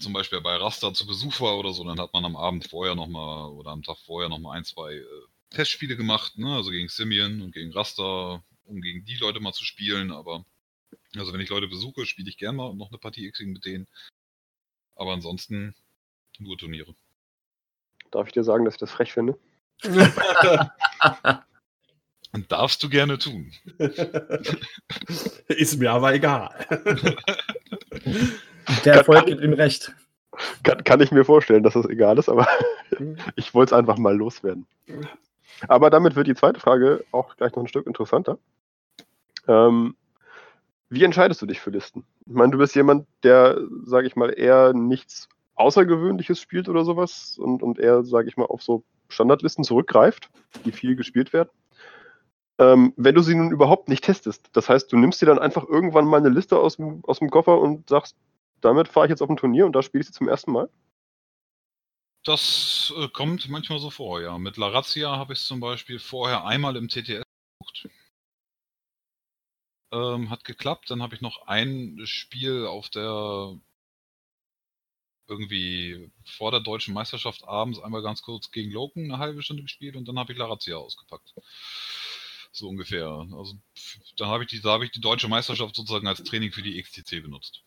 zum Beispiel bei Rasta zu Besuch war oder so, dann hat man am Abend vorher nochmal oder am Tag vorher nochmal ein, zwei äh, Testspiele gemacht, ne? also gegen Simeon und gegen Rasta, um gegen die Leute mal zu spielen. Aber also wenn ich Leute besuche, spiele ich gerne mal noch eine Partie x mit denen. Aber ansonsten nur Turniere. Darf ich dir sagen, dass ich das frech finde? Und (laughs) darfst du gerne tun. Ist mir aber egal. (laughs) Der Erfolg gibt ihm recht. Kann, kann, ich mir vorstellen, dass das egal ist, aber (laughs) ich wollte es einfach mal loswerden. Aber damit wird die zweite Frage auch gleich noch ein Stück interessanter. Ähm, wie entscheidest du dich für Listen? Ich meine, du bist jemand, der, sage ich mal, eher nichts Außergewöhnliches spielt oder sowas und, und eher, sage ich mal, auf so Standardlisten zurückgreift, die viel gespielt werden. Ähm, wenn du sie nun überhaupt nicht testest, das heißt, du nimmst dir dann einfach irgendwann mal eine Liste aus aus dem Koffer und sagst, damit fahre ich jetzt auf ein Turnier und da spiele ich sie zum ersten Mal? Das äh, kommt manchmal so vor, ja. Mit Larazia habe ich es zum Beispiel vorher einmal im TTS gesucht. Ähm, hat geklappt. Dann habe ich noch ein Spiel auf der irgendwie vor der deutschen Meisterschaft abends einmal ganz kurz gegen Loken eine halbe Stunde gespielt und dann habe ich Larazia ausgepackt. So ungefähr. Also dann habe ich die, da habe ich die deutsche Meisterschaft sozusagen als Training für die XTC benutzt.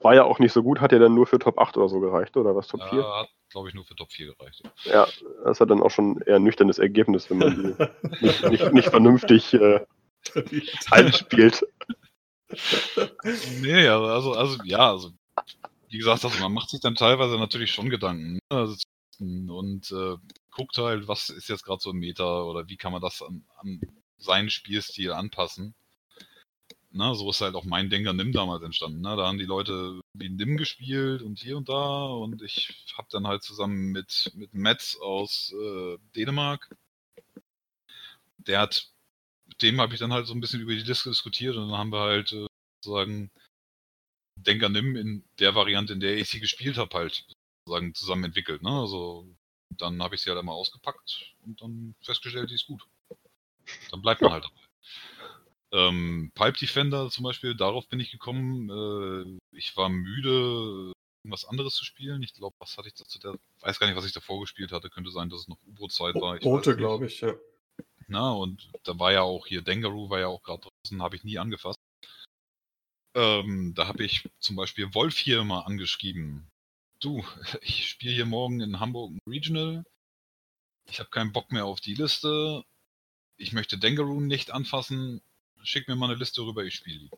War ja auch nicht so gut, hat ja dann nur für Top 8 oder so gereicht, oder was? Top 4? Ja, hat, glaube ich, nur für Top 4 gereicht. Ja, das hat dann auch schon eher ein nüchternes Ergebnis, wenn man die (laughs) nicht, nicht, nicht, vernünftig äh, (laughs) einspielt. Nee, also, also, ja, also, wie gesagt, also man macht sich dann teilweise natürlich schon Gedanken. Ne? Also, und äh, guckt halt, was ist jetzt gerade so ein Meter oder wie kann man das an, an seinen Spielstil anpassen. Na, so ist halt auch mein Denker Nim damals entstanden. Ne? Da haben die Leute wie Nim gespielt und hier und da und ich habe dann halt zusammen mit, mit Metz aus äh, Dänemark, der hat, mit dem habe ich dann halt so ein bisschen über die Liste diskutiert und dann haben wir halt äh, sozusagen Denker Nim in der Variante, in der ich sie gespielt habe, halt sozusagen zusammen entwickelt. Ne? Also dann habe ich sie halt einmal ausgepackt und dann festgestellt, die ist gut. Dann bleibt man halt dabei. Ähm, Pipe Defender zum Beispiel, darauf bin ich gekommen. Äh, ich war müde, irgendwas anderes zu spielen. Ich glaube, was hatte ich dazu? Der, weiß gar nicht, was ich davor gespielt hatte. Könnte sein, dass es noch U-Boot-Zeit war. Boote, glaube ich, ja. Na, und da war ja auch hier, Dengaroo war ja auch gerade draußen, habe ich nie angefasst. Ähm, da habe ich zum Beispiel Wolf hier mal angeschrieben. Du, (laughs) ich spiele hier morgen in Hamburg Regional. Ich habe keinen Bock mehr auf die Liste. Ich möchte Dengaroo nicht anfassen schick mir mal eine Liste rüber, ich spiele die.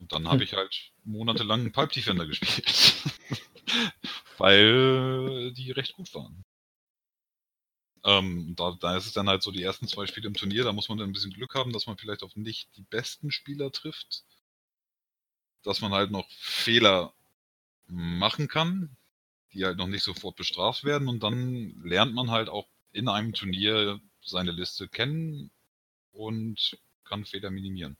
Und dann habe hm. ich halt monatelang Pipe Defender gespielt. (laughs) Weil die recht gut waren. Ähm, da, da ist es dann halt so die ersten zwei Spiele im Turnier, da muss man dann ein bisschen Glück haben, dass man vielleicht auf nicht die besten Spieler trifft. Dass man halt noch Fehler machen kann, die halt noch nicht sofort bestraft werden und dann lernt man halt auch in einem Turnier seine Liste kennen und kann Fehler minimieren.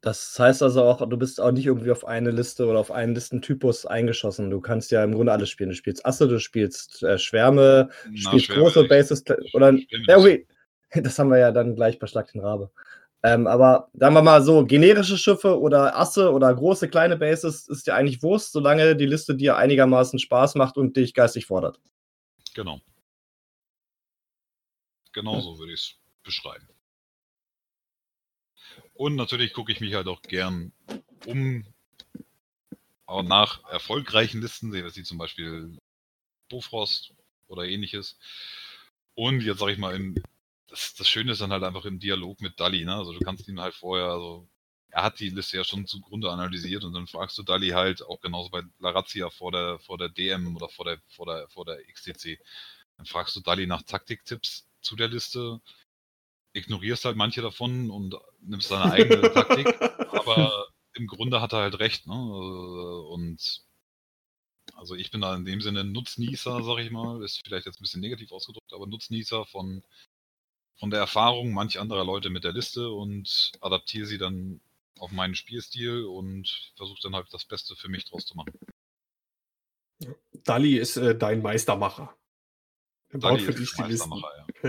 Das heißt also auch, du bist auch nicht irgendwie auf eine Liste oder auf einen Listentypus eingeschossen. Du kannst ja im Grunde alles spielen. Du spielst Asse, du spielst äh, Schwärme, du spielst Schwärme große nicht. Bases oder. Ja, okay. (laughs) Das haben wir ja dann gleich bei Schlag den Rabe. Ähm, aber sagen wir mal so, generische Schiffe oder Asse oder große, kleine Bases ist ja eigentlich Wurst, solange die Liste dir einigermaßen Spaß macht und dich geistig fordert. Genau. Genau so würde ich es beschreiben. Und natürlich gucke ich mich halt auch gern um auch nach erfolgreichen Listen, wie zum Beispiel Bofrost oder ähnliches. Und jetzt sage ich mal, im, das, das Schöne ist dann halt einfach im Dialog mit Dali. Ne? Also du kannst ihn halt vorher, also er hat die Liste ja schon zugrunde analysiert und dann fragst du Dali halt auch genauso bei Larazia vor der, vor der DM oder vor der, vor der, vor der XTC. Dann fragst du Dali nach Taktiktipps zu der Liste ignorierst halt manche davon und nimmst deine eigene (laughs) Taktik, aber im Grunde hat er halt recht, ne? Und also ich bin da in dem Sinne Nutznießer, sag ich mal, ist vielleicht jetzt ein bisschen negativ ausgedrückt, aber Nutznießer von, von der Erfahrung manch anderer Leute mit der Liste und adaptiere sie dann auf meinen Spielstil und versuche dann halt das Beste für mich draus zu machen. Dali ist äh, dein Meistermacher. Baut für dich die Listen. Ja.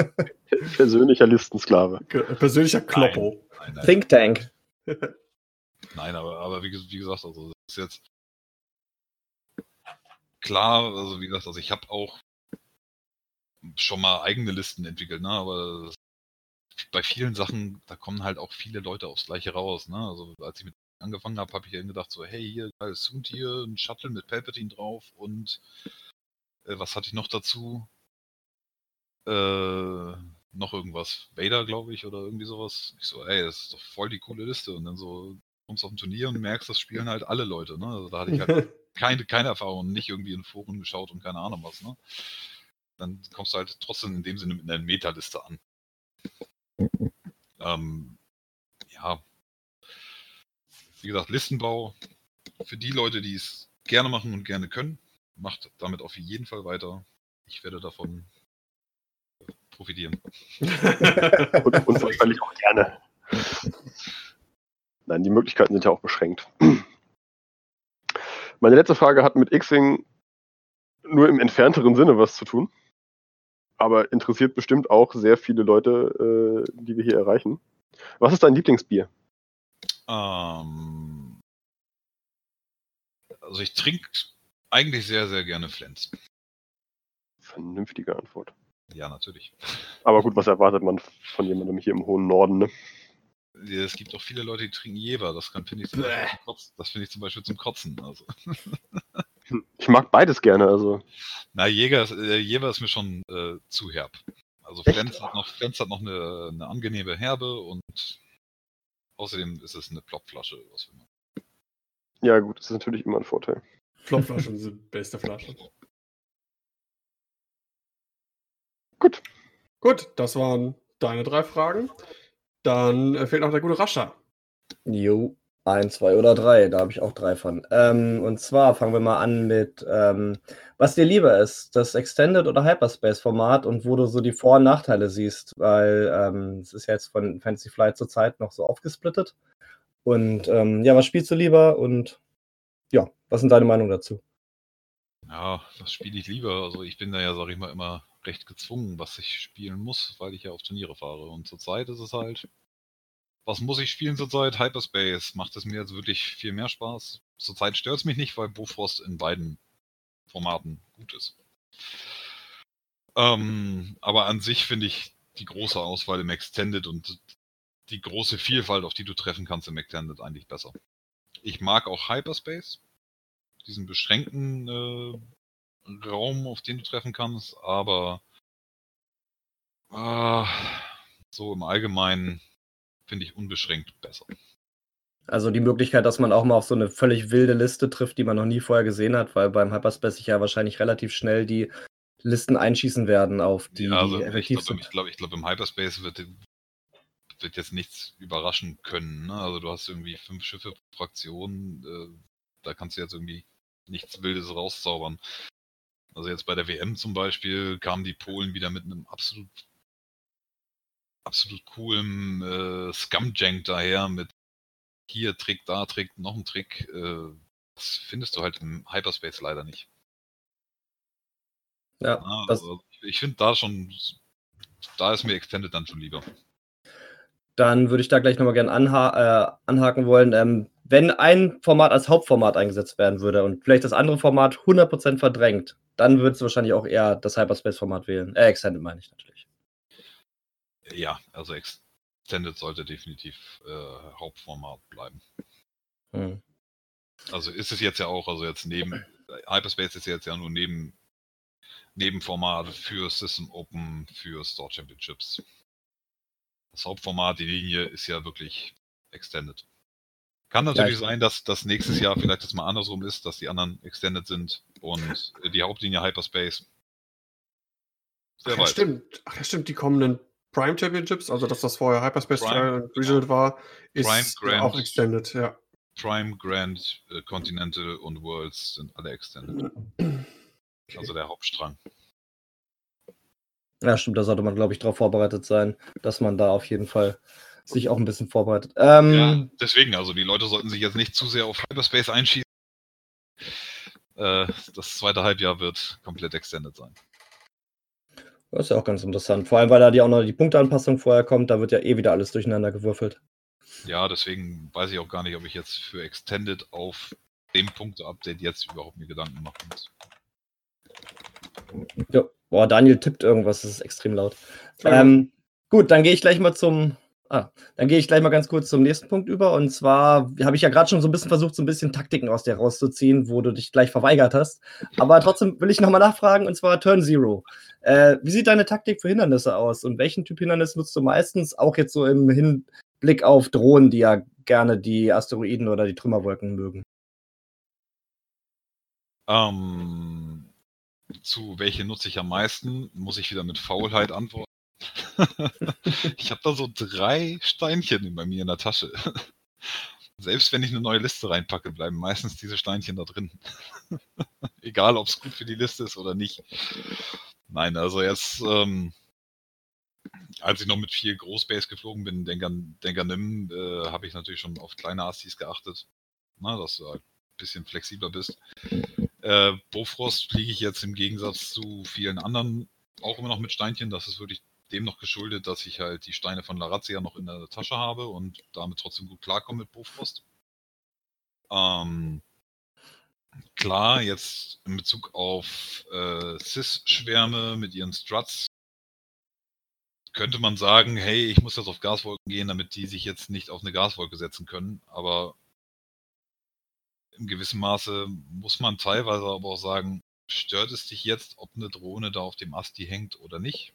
(laughs) Persönlicher Listensklave. Persönlicher Kloppo. Nein, nein, Think Tank. (laughs) nein, aber, aber wie, wie, gesagt, also das ist jetzt klar, also wie gesagt, also ich habe auch schon mal eigene Listen entwickelt, ne? aber bei vielen Sachen, da kommen halt auch viele Leute aufs Gleiche raus. Ne? Also als ich mit angefangen habe, habe ich dann gedacht so, hey, hier, geiles Suit hier, ein Shuttle mit Palpatine drauf und äh, was hatte ich noch dazu? Äh, noch irgendwas. Vader, glaube ich, oder irgendwie sowas. Ich so, ey, das ist doch voll die coole Liste. Und dann so kommst du auf ein Turnier und merkst, das spielen halt alle Leute. Ne? Also da hatte ich halt (laughs) keine, keine Erfahrung, nicht irgendwie in Foren geschaut und keine Ahnung was. Ne? Dann kommst du halt trotzdem in dem Sinne mit einer Meta-Liste an. ähm, ja. Wie gesagt, Listenbau für die Leute, die es gerne machen und gerne können macht damit auf jeden Fall weiter. Ich werde davon profitieren. (laughs) und, und wahrscheinlich auch gerne. Nein, die Möglichkeiten sind ja auch beschränkt. (clears throat) Meine letzte Frage hat mit Xing nur im entfernteren Sinne was zu tun, aber interessiert bestimmt auch sehr viele Leute, äh, die wir hier erreichen. Was ist dein Lieblingsbier? Ähm, also ich trinke eigentlich sehr, sehr gerne Flens. Vernünftige Antwort. Ja, natürlich. Aber gut, was erwartet man von jemandem hier im hohen Norden, ne? Es gibt auch viele Leute, die trinken Jever. Das finde ich, zum Beispiel zum find ich zum Beispiel zum Kotzen. Also. Ich mag beides gerne. Also. Na, Jäger, äh, Jever ist mir schon äh, zu herb. Also Flens hat noch, Flens hat noch eine, eine, angenehme Herbe und außerdem ist es eine Plopflasche. Was ja, gut, das ist natürlich immer ein Vorteil. Flopflaschen sind beste Flasche. Gut. Gut, das waren deine drei Fragen. Dann äh, fehlt noch der gute Rascha. Jo, ein, zwei oder drei. Da habe ich auch drei von. Ähm, und zwar fangen wir mal an mit, ähm, was dir lieber ist, das Extended oder Hyperspace-Format und wo du so die Vor- und Nachteile siehst, weil ähm, es ist ja jetzt von Fantasy Flight zurzeit noch so aufgesplittet. Und ähm, ja, was spielst du lieber und ja, was sind deine Meinungen dazu? Ja, was spiele ich lieber? Also ich bin da ja, sag ich mal, immer recht gezwungen, was ich spielen muss, weil ich ja auf Turniere fahre. Und zurzeit ist es halt, was muss ich spielen zurzeit? Hyperspace. Macht es mir jetzt wirklich viel mehr Spaß? Zurzeit stört es mich nicht, weil Bofrost in beiden Formaten gut ist. Ähm, aber an sich finde ich die große Auswahl im Extended und die große Vielfalt, auf die du treffen kannst im Extended, eigentlich besser. Ich mag auch Hyperspace, diesen beschränkten äh, Raum, auf den du treffen kannst, aber äh, so im Allgemeinen finde ich unbeschränkt besser. Also die Möglichkeit, dass man auch mal auf so eine völlig wilde Liste trifft, die man noch nie vorher gesehen hat, weil beim Hyperspace sich ja wahrscheinlich relativ schnell die Listen einschießen werden auf die, ja, also die ich glaube, ich glaube, glaub, im Hyperspace wird, wird jetzt nichts überraschen können. Ne? Also du hast irgendwie fünf Schiffe pro Fraktion, äh, da kannst du jetzt irgendwie nichts Wildes rauszaubern. Also jetzt bei der WM zum Beispiel kamen die Polen wieder mit einem absolut absolut coolen äh, Scumjank daher mit hier Trick, da Trick, noch ein Trick. Äh, das findest du halt im Hyperspace leider nicht. Ja, ja also ich finde da schon, da ist mir Extended dann schon lieber. Dann würde ich da gleich nochmal gerne anha äh, anhaken wollen. Ähm, wenn ein Format als Hauptformat eingesetzt werden würde und vielleicht das andere Format 100% verdrängt, dann würdest du wahrscheinlich auch eher das Hyperspace-Format wählen. Äh, Extended meine ich natürlich. Ja, also Extended sollte definitiv äh, Hauptformat bleiben. Hm. Also ist es jetzt ja auch, also jetzt neben, Hyperspace ist jetzt ja nur neben, Nebenformat für System Open, für Store Championships. Das Hauptformat, die Linie ist ja wirklich Extended. Kann natürlich ja, sein, dass das nächstes Jahr vielleicht das mal andersrum ist, dass die anderen Extended sind und die Hauptlinie Hyperspace. Ach, ja, stimmt. Ach ja, stimmt. Die kommenden Prime Championships, also dass das vorher Hyperspace Prime, und Regional war, ist Prime, Grand, auch Extended, ja. Prime, Grand, äh, Continental und Worlds sind alle Extended. (clears throat) Okay. Also der Hauptstrang. Ja, stimmt, da sollte man, glaube ich, darauf vorbereitet sein, dass man da auf jeden Fall sich auch ein bisschen vorbereitet. Ähm, ja, deswegen, also die Leute sollten sich jetzt nicht zu sehr auf Hyperspace einschießen. Äh, das zweite Halbjahr wird komplett extended sein. Das ist ja auch ganz interessant. Vor allem, weil da die auch noch die Punkteanpassung vorher kommt, da wird ja eh wieder alles durcheinander gewürfelt. Ja, deswegen weiß ich auch gar nicht, ob ich jetzt für Extended auf dem Punkte-Update jetzt überhaupt mir Gedanken machen muss. Ja, boah, Daniel tippt irgendwas, das ist extrem laut. Ähm, gut, dann gehe ich gleich mal zum Ah, dann gehe ich gleich mal ganz kurz zum nächsten Punkt über. Und zwar habe ich ja gerade schon so ein bisschen versucht, so ein bisschen Taktiken aus dir rauszuziehen, wo du dich gleich verweigert hast. Aber trotzdem will ich nochmal nachfragen, und zwar Turn Zero. Äh, wie sieht deine Taktik für Hindernisse aus? Und welchen Typ Hindernis nutzt du meistens? Auch jetzt so im Hinblick auf Drohnen, die ja gerne die Asteroiden oder die Trümmerwolken mögen. Ähm, zu welche nutze ich am meisten? Muss ich wieder mit Faulheit antworten? (laughs) ich habe da so drei Steinchen bei mir in der Tasche. Selbst wenn ich eine neue Liste reinpacke, bleiben meistens diese Steinchen da drin. (laughs) Egal, ob es gut für die Liste ist oder nicht. Nein, also jetzt, ähm, als ich noch mit viel Großbase geflogen bin, Denker, Denker Nim, äh, habe ich natürlich schon auf kleine Astis geachtet. Na, dass du halt ein bisschen flexibler bist. Äh, Bofrost fliege ich jetzt im Gegensatz zu vielen anderen auch immer noch mit Steinchen. Das ist wirklich dem noch geschuldet, dass ich halt die Steine von Larazia noch in der Tasche habe und damit trotzdem gut klarkomme mit Bofrost. Ähm, klar, jetzt in Bezug auf äh, Cis-Schwärme mit ihren Struts könnte man sagen, hey, ich muss jetzt auf Gaswolken gehen, damit die sich jetzt nicht auf eine Gaswolke setzen können. Aber in gewissem Maße muss man teilweise aber auch sagen, stört es dich jetzt, ob eine Drohne da auf dem Asti hängt oder nicht?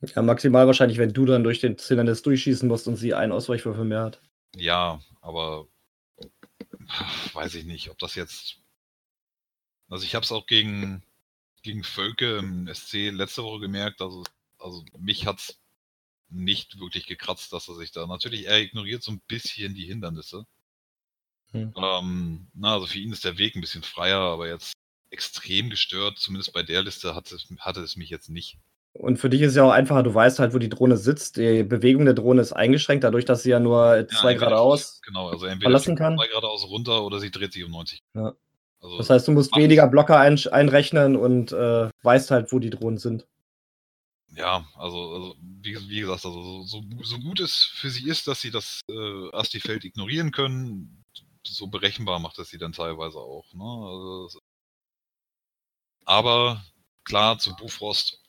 Ja, maximal wahrscheinlich, wenn du dann durch den Zylinder durchschießen musst und sie einen Ausweichwürfel mehr hat. Ja, aber weiß ich nicht, ob das jetzt. Also ich habe es auch gegen, gegen Völke im SC letzte Woche gemerkt, also, also mich hat's nicht wirklich gekratzt, dass er sich da. Natürlich, er ignoriert so ein bisschen die Hindernisse. Hm. Ähm, na, also für ihn ist der Weg ein bisschen freier, aber jetzt extrem gestört, zumindest bei der Liste hat es, hatte es mich jetzt nicht. Und für dich ist es ja auch einfacher, du weißt halt, wo die Drohne sitzt. Die Bewegung der Drohne ist eingeschränkt, dadurch, dass sie ja nur ja, zwei geradeaus genau, also verlassen kann. zwei geradeaus runter oder sie dreht sich um 90. Ja. Also das heißt, du musst weniger Blocker ein, einrechnen und äh, weißt halt, wo die Drohnen sind. Ja, also, also wie, wie, gesagt, also so, so, gut es für sie ist, dass sie das äh, Asti-Feld ignorieren können, so berechenbar macht es sie dann teilweise auch. Ne? Also, aber klar, zu Bufrost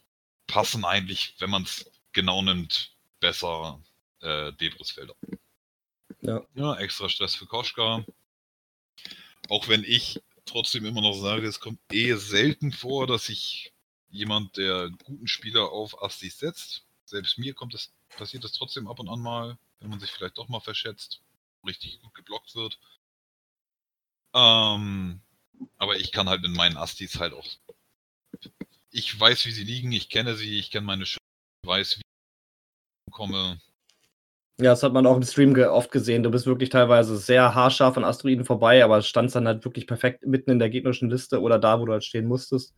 passen eigentlich, wenn man es genau nimmt, besser äh, Debrisfelder. Ja. ja. Extra Stress für Koschka. Auch wenn ich trotzdem immer noch sage, es kommt eh selten vor, dass sich jemand, der guten Spieler auf Astis setzt. Selbst mir kommt es, passiert das trotzdem ab und an mal, wenn man sich vielleicht doch mal verschätzt, richtig gut geblockt wird. Ähm, aber ich kann halt mit meinen Astis halt auch ich weiß, wie sie liegen, ich kenne sie, ich kenne meine Schüsse, weiß, wie ich komme. Ja, das hat man auch im Stream oft gesehen. Du bist wirklich teilweise sehr haarscharf an Asteroiden vorbei, aber standst dann halt wirklich perfekt mitten in der gegnerischen Liste oder da, wo du halt stehen musstest.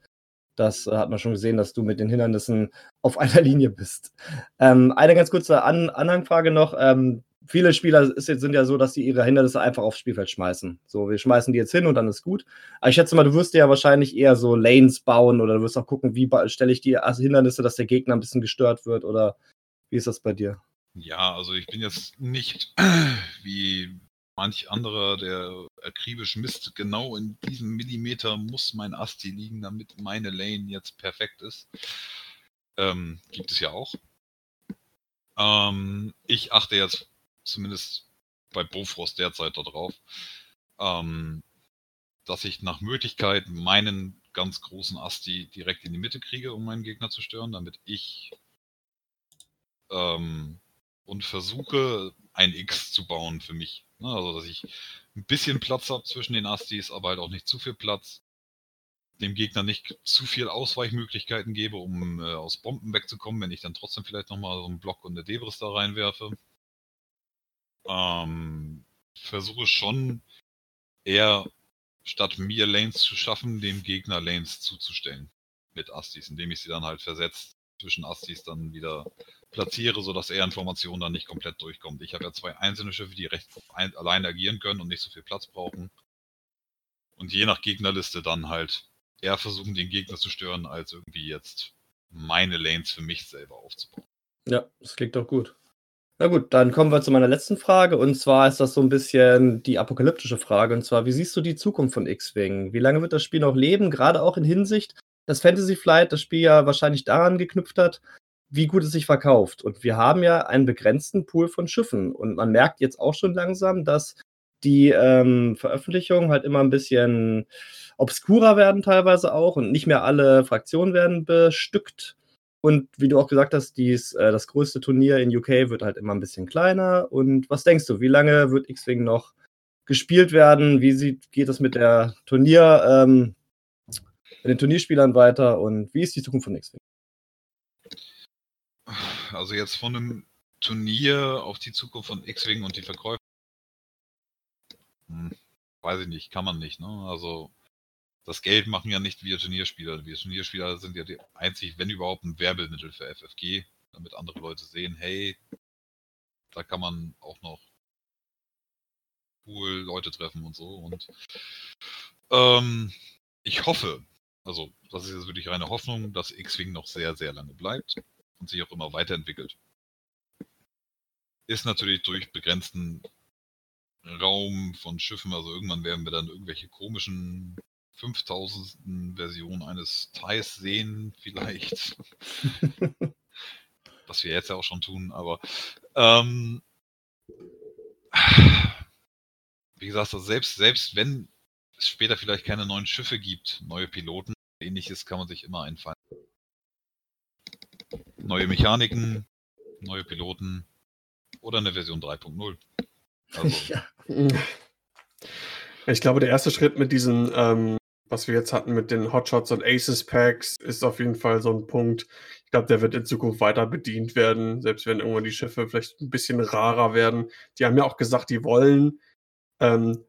Das äh, hat man schon gesehen, dass du mit den Hindernissen auf (laughs) einer Linie bist. Ähm, eine ganz kurze An Anhangfrage noch. Ähm, viele Spieler sind ja so, dass sie ihre Hindernisse einfach aufs Spielfeld schmeißen. So, wir schmeißen die jetzt hin und dann ist gut. Aber ich schätze mal, du wirst ja wahrscheinlich eher so Lanes bauen oder du wirst auch gucken, wie stelle ich die Hindernisse, dass der Gegner ein bisschen gestört wird oder wie ist das bei dir? Ja, also ich bin jetzt nicht (clears throat) wie manch anderer, der akribisch misst, genau in diesem Millimeter muss mein Asti liegen, damit meine Lane jetzt perfekt ist. Ähm, gibt es ja auch. Ähm, ich achte jetzt zumindest bei Bofrost derzeit darauf, ähm, dass ich nach Möglichkeit meinen ganz großen Asti direkt in die Mitte kriege, um meinen Gegner zu stören, damit ich ähm, und versuche ein X zu bauen für mich. Ne? Also dass ich ein bisschen Platz habe zwischen den Astis, aber halt auch nicht zu viel Platz. Dem Gegner nicht zu viel Ausweichmöglichkeiten gebe, um äh, aus Bomben wegzukommen, wenn ich dann trotzdem vielleicht nochmal so einen Block und eine Debris da reinwerfe ähm, versuche schon eher statt mir Lanes zu schaffen, dem Gegner Lanes zuzustellen mit Astis, indem ich sie dann halt versetzt zwischen Astis dann wieder platziere, sodass er Informationen dann nicht komplett durchkommt. Ich habe ja zwei einzelne Schiffe, die recht ein, allein agieren können und nicht so viel Platz brauchen. Und je nach Gegnerliste dann halt eher versuchen, den Gegner zu stören, als irgendwie jetzt meine Lanes für mich selber aufzubauen. Ja, das klingt doch gut. Na gut, dann kommen wir zu meiner letzten Frage. Und zwar ist das so ein bisschen die apokalyptische Frage. Und zwar, wie siehst du die Zukunft von X-Wing? Wie lange wird das Spiel noch leben? Gerade auch in Hinsicht, dass Fantasy Flight das Spiel ja wahrscheinlich daran geknüpft hat, wie gut es sich verkauft. Und wir haben ja einen begrenzten Pool von Schiffen. Und man merkt jetzt auch schon langsam, dass die ähm, Veröffentlichungen halt immer ein bisschen obskurer werden teilweise auch und nicht mehr alle Fraktionen werden bestückt. Und wie du auch gesagt hast, dies, äh, das größte Turnier in UK wird halt immer ein bisschen kleiner. Und was denkst du, wie lange wird X-Wing noch gespielt werden? Wie sieht, geht es mit der Turnier, ähm, mit den Turnierspielern weiter? Und wie ist die Zukunft von X-Wing? Also jetzt von einem Turnier auf die Zukunft von X-Wing und die Verkäufe. Hm, weiß ich nicht, kann man nicht. Ne? Also das Geld machen ja nicht wir Turnierspieler. Wir Turnierspieler sind ja die einzig, wenn überhaupt, ein Werbemittel für FFG, damit andere Leute sehen, hey, da kann man auch noch cool Leute treffen und so. Und ähm, ich hoffe, also das ist jetzt wirklich reine Hoffnung, dass X-Wing noch sehr, sehr lange bleibt und sich auch immer weiterentwickelt. Ist natürlich durch begrenzten Raum von Schiffen, also irgendwann werden wir dann irgendwelche komischen 5000. Version eines Thais sehen, vielleicht. (laughs) Was wir jetzt ja auch schon tun, aber ähm, wie gesagt, also selbst, selbst wenn es später vielleicht keine neuen Schiffe gibt, neue Piloten, ähnliches kann man sich immer einfallen. Neue Mechaniken, neue Piloten oder eine Version 3.0. Also. (laughs) Ja. Ich glaube, der erste Schritt mit diesen ähm, was wir jetzt hatten mit den Hotshots und Aces Packs, ist auf jeden Fall so ein Punkt. Ich glaube, der wird in Zukunft weiter bedient werden, selbst wenn irgendwann die Schiffe vielleicht ein bisschen rarer werden. Die haben ja auch gesagt, die wollen ähm,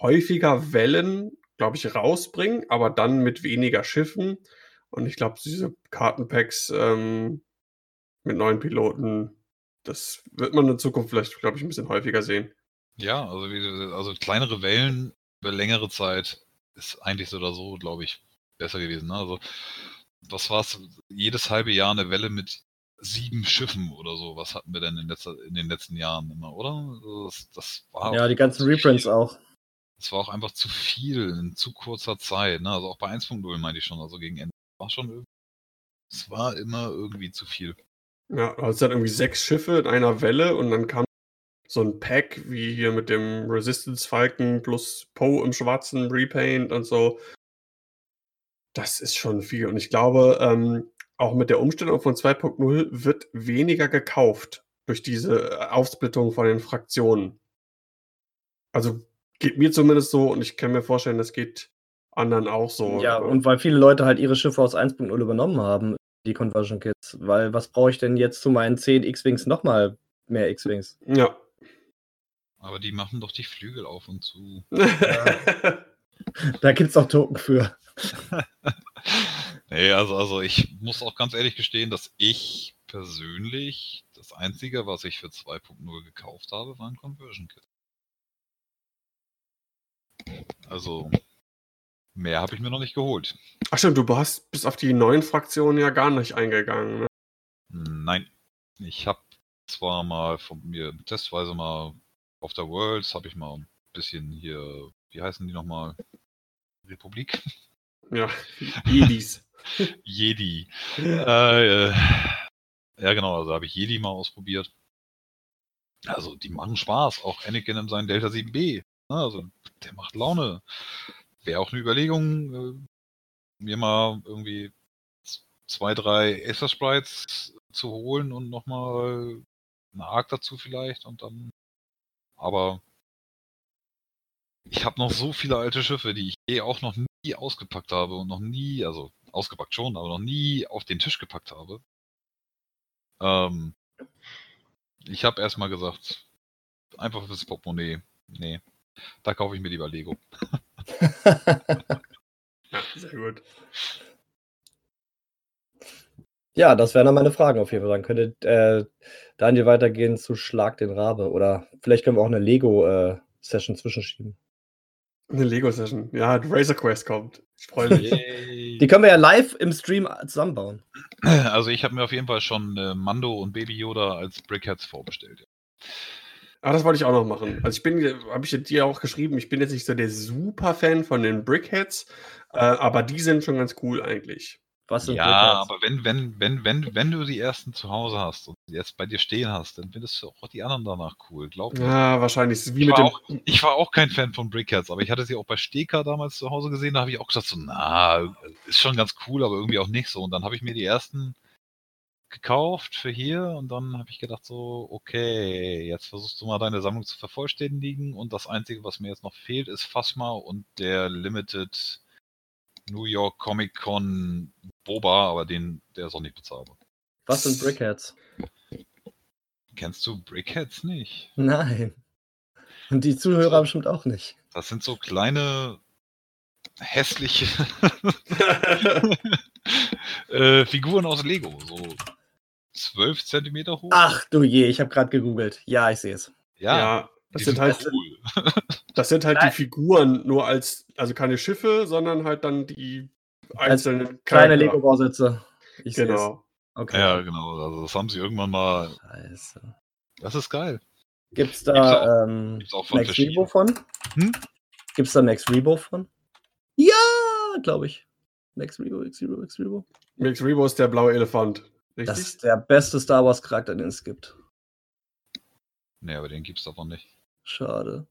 häufiger Wellen, glaube ich, rausbringen, aber dann mit weniger Schiffen. Und ich glaube, diese Kartenpacks ähm, mit neuen Piloten, das wird man in Zukunft vielleicht, glaube ich, ein bisschen häufiger sehen. Ja, also, also kleinere Wellen über längere Zeit ist eigentlich so oder so, glaube ich, besser gewesen. Ne? Also, was war es? Jedes halbe Jahr eine Welle mit sieben Schiffen oder so. Was hatten wir denn in, letzter, in den letzten Jahren immer, oder? Also das, das war ja, die ganzen Reprints viel. auch. Das war auch einfach zu viel in zu kurzer Zeit. Ne? Also auch bei 1.0 meinte ich schon, also gegen Ende. War schon irgendwie. Es war immer irgendwie zu viel. Ja, du hast dann irgendwie sechs Schiffe in einer Welle und dann kam so ein Pack wie hier mit dem Resistance Falcon plus Poe im schwarzen Repaint und so. Das ist schon viel. Und ich glaube, ähm, auch mit der Umstellung von 2.0 wird weniger gekauft durch diese äh, Aufsplittung von den Fraktionen. Also geht mir zumindest so und ich kann mir vorstellen, das geht anderen auch so. Ja, und weil viele Leute halt ihre Schiffe aus 1.0 übernommen haben, die Conversion Kits. Weil was brauche ich denn jetzt zu meinen 10 X-Wings nochmal mehr X-Wings? Ja. Aber die machen doch die Flügel auf und zu. Ja. (laughs) da gibt es auch Token für. (laughs) nee, also, also ich muss auch ganz ehrlich gestehen, dass ich persönlich das Einzige, was ich für 2.0 gekauft habe, war ein Conversion Kit. Also mehr habe ich mir noch nicht geholt. Ach stimmt, du hast bis auf die neuen Fraktionen ja gar nicht eingegangen. Ne? Nein, ich habe zwar mal von mir testweise mal auf der Worlds habe ich mal ein bisschen hier, wie heißen die nochmal? Republik? Ja, (laughs) Jedis. Jedi. äh, äh, ja, genau, also habe ich Jedi mal ausprobiert. Also, die machen Spaß. Auch Anakin in seinem Delta 7b. Ne? Also, der macht Laune. Wäre auch eine Überlegung, äh, mir mal irgendwie zwei, drei Acer Sprites zu holen und nochmal eine Arc dazu vielleicht und dann aber ich habe noch so viele alte Schiffe, die ich eh auch noch nie ausgepackt habe und noch nie, also ausgepackt schon, aber noch nie auf den Tisch gepackt habe. Ähm, ich habe erstmal gesagt, einfach fürs Portemonnaie, nee, da kaufe ich mir lieber Lego. (laughs) sehr gut. Ja, das wären dann meine Fragen auf jeden Fall. Dann könnte äh, Daniel weitergehen zu Schlag den Rabe. Oder vielleicht können wir auch eine Lego-Session äh, zwischenschieben. Eine Lego-Session. Ja, Razor Quest kommt. Ich freue mich. Die können wir ja live im Stream zusammenbauen. Also ich habe mir auf jeden Fall schon äh, Mando und Baby Yoda als Brickheads vorbestellt. Ah, das wollte ich auch noch machen. Also ich bin, habe ich dir auch geschrieben, ich bin jetzt nicht so der Super-Fan von den Brickheads, äh, aber die sind schon ganz cool eigentlich. Was ja, aber wenn, wenn, wenn, wenn, wenn du die ersten zu Hause hast und jetzt bei dir stehen hast, dann findest du auch die anderen danach cool, glaub mir. Ja, wahrscheinlich. Wie ich, mit war auch, ich war auch kein Fan von Brickheads, aber ich hatte sie auch bei Steka damals zu Hause gesehen, da habe ich auch gesagt, so, na, ist schon ganz cool, aber irgendwie auch nicht so. Und dann habe ich mir die ersten gekauft für hier und dann habe ich gedacht so, okay, jetzt versuchst du mal deine Sammlung zu vervollständigen und das Einzige, was mir jetzt noch fehlt, ist Phasma und der Limited New York Comic Con Boba, aber den, der ist auch nicht bezahlbar. Was sind Brickheads? Kennst du Brickheads nicht? Nein. Und die Zuhörer bestimmt auch nicht. Das sind so kleine, hässliche (laughs) (laughs) äh, Figuren aus Lego. So 12 Zentimeter hoch. Ach du je, ich habe gerade gegoogelt. Ja, ich sehe es. Ja, ja, das sind, sind halt cool. Das sind halt Nein. die Figuren nur als, also keine Schiffe, sondern halt dann die einzelnen als kleine Lego-Bausitze. Genau. Okay. Ja, genau. Also das haben sie irgendwann mal. Scheiße. Das ist geil. Gibt's da gibt's auch, ähm, gibt's auch von Max Rebo von? Hm? Gibt's da Max Rebo von? Ja, glaube ich. Max Rebo, Max Rebo, Max Rebo. Max Rebo ist der blaue Elefant. Richtig? Das ist der beste Star Wars Charakter, den es gibt. Nee, aber den gibt's davon nicht. Schade.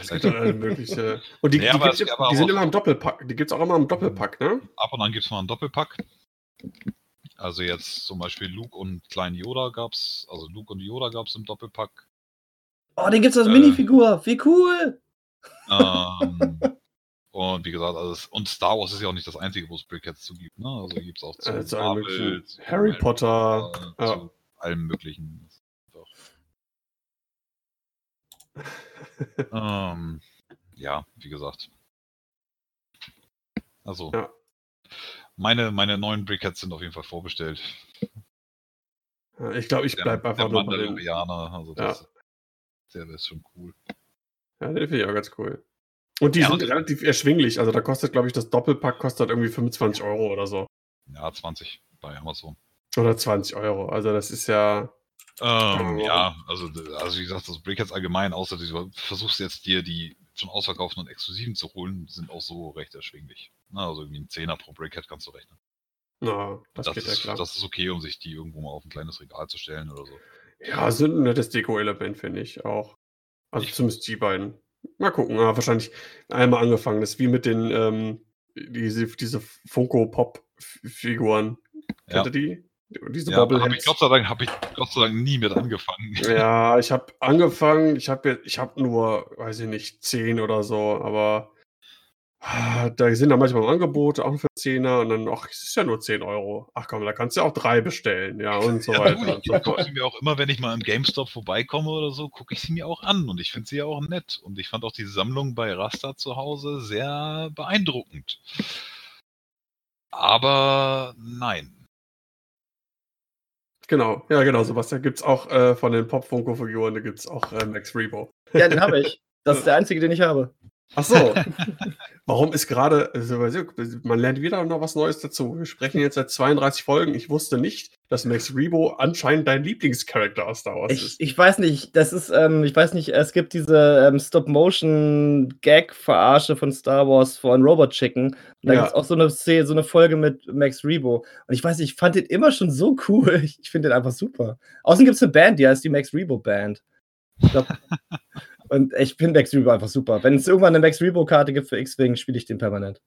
Es gibt alle mögliche. (laughs) Und die, nee, die, die, die sind immer im Doppelpack. Die gibt es auch immer im Doppelpack, ne? Ab und an gibt es mal einen Doppelpack. Also jetzt zum Beispiel Luke und Klein Yoda gab's, also Luke und Yoda gab es im Doppelpack. Oh, den gibt es als äh, Minifigur. Wie cool! Ähm, (laughs) Und wie gesagt, also und Star Wars ist ja auch nicht das einzige, wo es Brickheads zu gibt. Ne? Also gibt es auch zu, äh, Marvel, zu Harry Potter, äh, ja. zu allem möglichen. Ähm, ja, wie gesagt. Also, ja. meine, meine neuen Brickheads sind auf jeden Fall vorbestellt. Ich glaube, ich bleibe einfach nur bei den... Also das, ja. der ist schon cool. Ja, den finde ich auch ganz cool. Und die ja, sind und relativ erschwinglich. Also da kostet, glaube ich, das Doppelpack kostet irgendwie 25 Euro oder so. Ja, 20 bei Amazon. Oder 20 Euro. Also das ist ja. Ähm, ja, also, also wie gesagt, das Brickheads allgemein, außer du versuchst jetzt dir die schon ausverkauften und exklusiven zu holen, sind auch so recht erschwinglich. Na, also irgendwie ein Zehner pro Brickhead kannst du rechnen. Na, das, das geht ist, ja klar. Das ist okay, um sich die irgendwo mal auf ein kleines Regal zu stellen oder so. Ja, sind ein nettes Deko-Element, finde ich auch. Also ich zumindest die beiden. Mal gucken, ja, wahrscheinlich einmal angefangen. Das ist wie mit den, ähm, diese, diese Funko-Pop-Figuren. Kennt ihr die? Diese ja, Bobbleheads. Ich, Gott sei Dank habe ich Gott sei Dank nie mit angefangen. (laughs) Ja, ich habe angefangen, ich habe ich hab nur, weiß ich nicht, 10 oder so, aber Ah, da sind dann manchmal im Angebot, auch für Zehner und dann, ach, es ist ja nur 10 Euro. Ach komm, da kannst du ja auch drei bestellen, ja, und so (laughs) ja, weiter. Gut, ich gucke sie mir auch immer, wenn ich mal im GameStop vorbeikomme oder so, gucke ich sie mir auch an und ich finde sie ja auch nett. Und ich fand auch die Sammlung bei Rasta zu Hause sehr beeindruckend. Aber nein. Genau, ja, genau, Sebastian. Gibt es auch äh, von den Pop-Funko-Figuren, da gibt es auch äh, Max Rebo. Ja, den habe ich. Das ist (laughs) der einzige, den ich habe. Ach so. (laughs) Warum ist gerade, also, man lernt wieder noch was Neues dazu. Wir sprechen jetzt seit 32 Folgen. Ich wusste nicht, dass Max Rebo anscheinend dein Lieblingscharakter aus Star Wars ich, ist. Ich weiß nicht, das ist, ähm, ich weiß nicht, es gibt diese ähm, Stop-Motion-Gag-Verarsche von Star Wars von Robot Chicken. Und da ja. gibt es auch so eine, so eine Folge mit Max Rebo. Und ich weiß nicht, ich fand den immer schon so cool. (laughs) Ich, ich finde den einfach super. Außerdem gibt es eine Band, die heißt die Max Rebo Band. Ich glaube, (laughs) Und ich finde Max Rebo einfach super. Wenn es irgendwann eine Max Rebo-Karte gibt für X-Wing, spiele ich den permanent.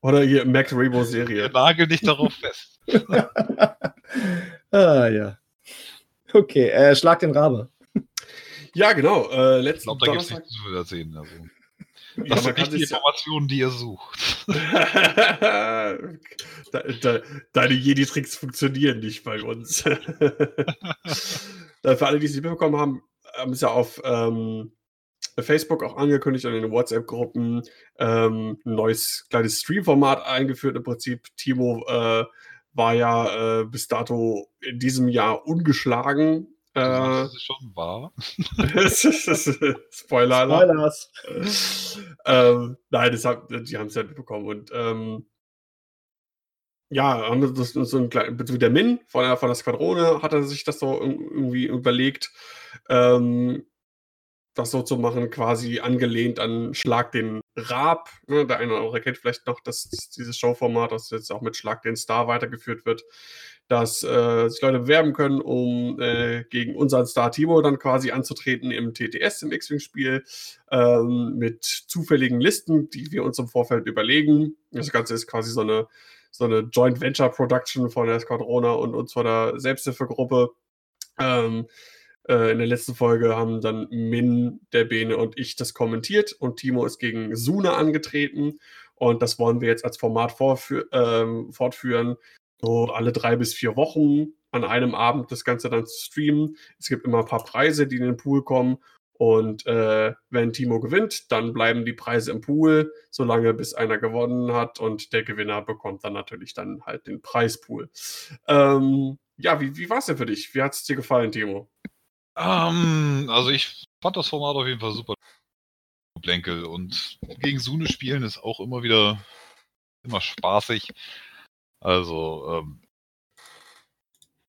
Oder hier Max Rebo-Serie. Nagel dich darauf fest. (laughs) ah, ja. Okay, äh, schlag den Rabe. Ja, genau. Äh, letzten ich glaube, da gibt es nichts zu erzählen. Also. Das ja, sind nicht die Informationen, die ihr sucht. (laughs) de, de, deine Jedi-Tricks funktionieren nicht bei uns. (laughs) Für alle, die es nicht mitbekommen haben, haben es ja auf ähm, Facebook auch angekündigt und in den WhatsApp-Gruppen ähm, ein neues kleines Stream-Format eingeführt. Im Prinzip, Timo äh, war ja äh, bis dato in diesem Jahr ungeschlagen. Äh, das ist schon wahr. (laughs) Spoiler. Spoilers. ähm, nein, das hab, die haben es ja mitbekommen. Und ähm, ja, haben das so ein kleines, der Min von der, von der Squadrone hat er sich das so irgendwie überlegt, ähm, das so zu machen, quasi angelehnt an Schlag den Raab. Ne? Der eine oder andere kennt vielleicht noch das, dieses Showformat, das jetzt auch mit Schlag den Star weitergeführt wird, dass äh, sich Leute bewerben können, um äh, gegen unseren Star Timo dann quasi anzutreten im TTS, im X-Wing-Spiel, ähm, mit zufälligen Listen, die wir uns im Vorfeld überlegen. Das Ganze ist quasi so eine so eine Joint Venture Production von der Squadrona und uns von der Selbsthilfegruppe. Ähm, äh, in der letzten Folge haben dann Min, der Bene und ich das kommentiert und Timo ist gegen Suna angetreten und das wollen wir jetzt als Format ähm, fortführen. So alle drei bis vier Wochen an einem Abend das Ganze dann zu streamen. Es gibt immer ein paar Preise, die in den Pool kommen und äh, wenn Timo gewinnt, dann bleiben die Preise im Pool, solange bis einer gewonnen hat und der Gewinner bekommt dann natürlich dann halt den Preispool. Ähm, ja, wie, wie war es denn für dich? Wie hat es dir gefallen, Timo? Ähm, also ich fand das Format auf jeden Fall super. Blenkel und gegen Sune spielen ist auch immer wieder immer spaßig. Also ähm,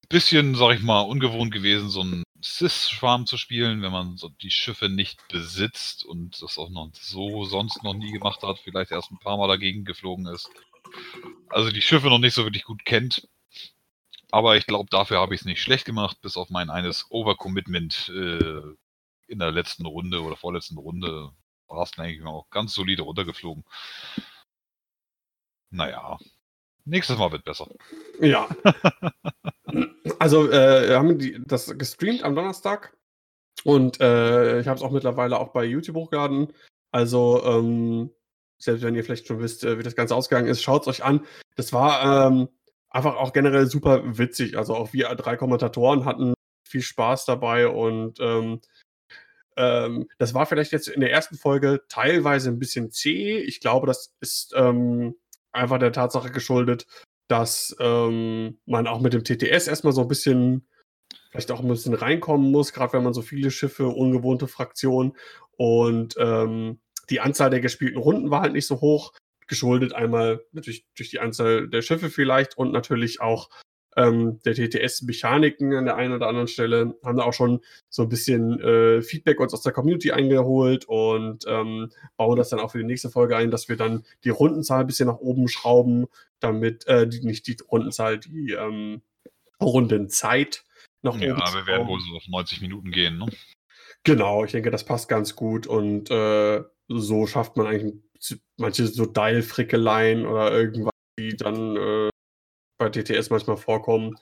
bisschen, sag ich mal, ungewohnt gewesen, so ein Sys-Schwarm zu spielen, wenn man so die Schiffe nicht besitzt und das auch noch so sonst noch nie gemacht hat, vielleicht erst ein paar Mal dagegen geflogen ist. Also die Schiffe noch nicht so wirklich gut kennt. Aber ich glaube, dafür habe ich es nicht schlecht gemacht, bis auf mein eines Overcommitment äh, in der letzten Runde oder vorletzten Runde war es eigentlich auch ganz solide runtergeflogen. Naja, nächstes Mal wird besser. Ja. (laughs) Also, äh, wir haben die, das gestreamt am Donnerstag und äh, ich habe es auch mittlerweile auch bei YouTube hochgeladen. Also, ähm, selbst wenn ihr vielleicht schon wisst, äh, wie das Ganze ausgegangen ist, schaut es euch an. Das war ähm, einfach auch generell super witzig. Also auch wir drei Kommentatoren hatten viel Spaß dabei und ähm, ähm, das war vielleicht jetzt in der ersten Folge teilweise ein bisschen zäh. Ich glaube, das ist ähm, einfach der Tatsache geschuldet, dass ähm, man auch mit dem TTS erstmal so ein bisschen, vielleicht auch ein bisschen reinkommen muss, gerade wenn man so viele Schiffe, ungewohnte Fraktionen und ähm, die Anzahl der gespielten Runden war halt nicht so hoch, geschuldet einmal natürlich durch die Anzahl der Schiffe vielleicht und natürlich auch ähm, der TTS-Mechaniken an der einen oder anderen Stelle. Haben da auch schon so ein bisschen äh, Feedback uns aus der Community eingeholt und ähm, bauen das dann auch für die nächste Folge ein, dass wir dann die Rundenzahl ein bisschen nach oben schrauben, damit, äh, die, nicht die Rundenzahl, die ähm, Rundenzeit nach ja, oben Ja, wir werden wohl so auf 90 Minuten gehen, ne? Genau, ich denke, das passt ganz gut und äh, so schafft man eigentlich manche so Dial-Frickeleien oder irgendwas, die dann äh, bei TTS manchmal vorkommen,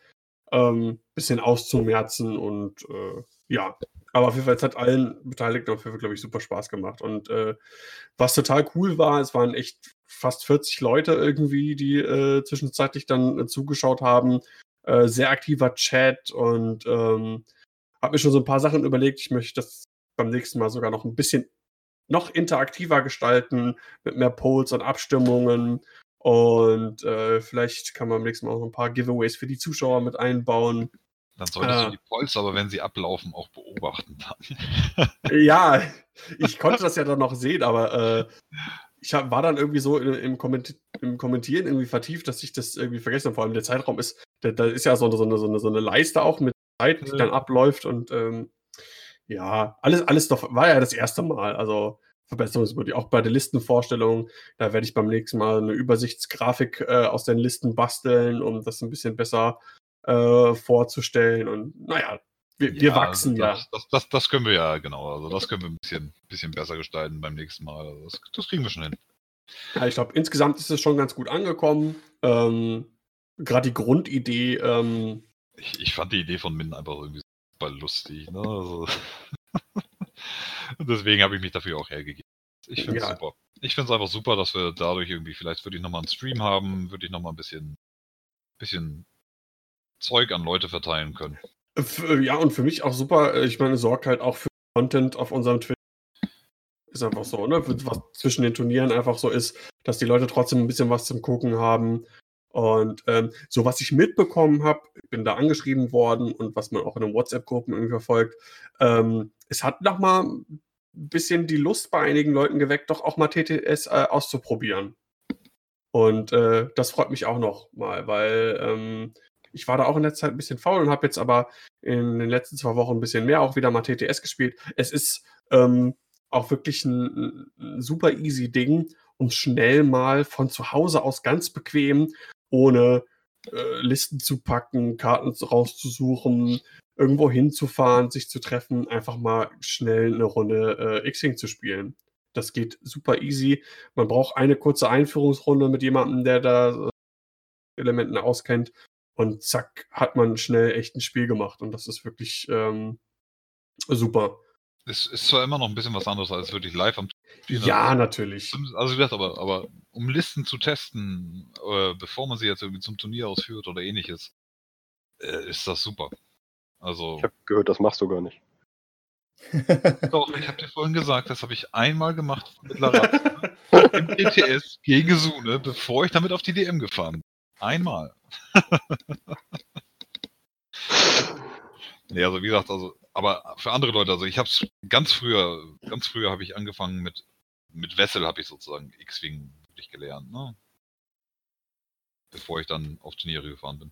ähm, bisschen auszumerzen und äh, ja. Aber auf jeden Fall, es hat allen Beteiligten auf jeden Fall, glaube ich, super Spaß gemacht. Und äh, was total cool war, es waren echt fast 40 Leute irgendwie, die äh, zwischenzeitlich dann äh, zugeschaut haben. Äh, sehr aktiver Chat und ähm, habe mir schon so ein paar Sachen überlegt. Ich möchte das beim nächsten Mal sogar noch ein bisschen noch interaktiver gestalten, mit mehr Polls und Abstimmungen und äh, vielleicht kann man am nächsten Mal auch ein paar Giveaways für die Zuschauer mit einbauen. Dann solltest äh, du die Polls aber, wenn sie ablaufen, auch beobachten. (laughs) ja, ich konnte das ja dann noch sehen, aber äh, ich hab, war dann irgendwie so im, Kommenti im, Kommentieren irgendwie vertieft, dass ich das irgendwie vergessen habe. Vor allem der Zeitraum ist, da, da ist ja so eine, so, eine, so, eine, so eine Leiste auch mit Zeit, die dann abläuft und ähm, ja, alles, alles doch, war ja das erste Mal. Also verbesserungswürdig. Auch bei der Listenvorstellung, da werde ich beim nächsten Mal eine Übersichtsgrafik äh, aus den Listen basteln, um das ein bisschen besser äh, vorzustellen. Und naja, wir, ja, wir wachsen das, ja. Das, das, das, können wir ja, genau. Also das können wir ein bisschen, bisschen besser gestalten beim nächsten Mal. Also das, das kriegen wir schon hin. Ja, ich glaube, insgesamt ist es schon ganz gut angekommen. Ähm, Gerade die Grundidee. Ähm, ich, ich, fand die Idee von Min einfach irgendwie super lustig. Ne? Also (laughs) Deswegen habe ich mich dafür auch hergegeben. Ich finde es ja. super. Ich finde es einfach super, dass wir dadurch irgendwie, vielleicht würde ich nochmal einen Stream haben, würde ich nochmal ein bisschen, bisschen Zeug an Leute verteilen können. Ja, und für mich auch super, äh, ich meine, sorgt halt auch für Content auf unserem Twitter. Ist einfach so, ne? Was zwischen den Turnieren einfach so ist, dass die Leute trotzdem ein bisschen was zum Gucken haben. Und ähm, so, was ich mitbekommen habe, bin da angeschrieben worden und was man auch in den WhatsApp-Gruppen irgendwie verfolgt, ähm, es hat nochmal ein bisschen die Lust bei einigen Leuten geweckt, doch auch mal TTS äh, auszuprobieren. Und äh, das freut mich auch noch mal, weil ähm, ich war da auch in der Zeit ein bisschen faul und habe jetzt aber in den letzten zwei Wochen ein bisschen mehr auch wieder mal TTS gespielt. Es ist ähm, auch wirklich ein, ein, super easy Ding, um schnell mal von zu Hause aus ganz bequem ohne äh, Listen zu packen, Karten rauszusuchen, irgendwo hinzufahren, sich zu treffen, einfach mal schnell eine Runde äh, X-Wing zu spielen. Das geht super easy. Man braucht eine kurze Einführungsrunde mit jemandem, der da äh, Elementen auskennt. Und zack, hat man schnell echt ein Spiel gemacht. Und das ist wirklich ähm, super. Es ist zwar immer noch ein bisschen was anderes als wirklich live am Spiel. Ja, also, natürlich. Also wie gesagt, aber, aber um Listen zu testen, äh, bevor man sie jetzt irgendwie zum Turnier ausführt oder ähnliches, äh, ist das super. Also. Ich habe gehört, das machst du gar nicht. (laughs) Doch, ich habe dir vorhin gesagt, das habe ich einmal gemacht mit Lara (laughs) im ETS gegen Sune, bevor ich damit auf die DM gefahren bin. Einmal. (laughs) nee, also wie gesagt, also aber für andere Leute, also ich habe es ganz früher, ganz früher habe ich angefangen mit, mit Wessel habe ich sozusagen X-Wing wirklich gelernt, ne? Bevor ich dann auf Turniere gefahren bin.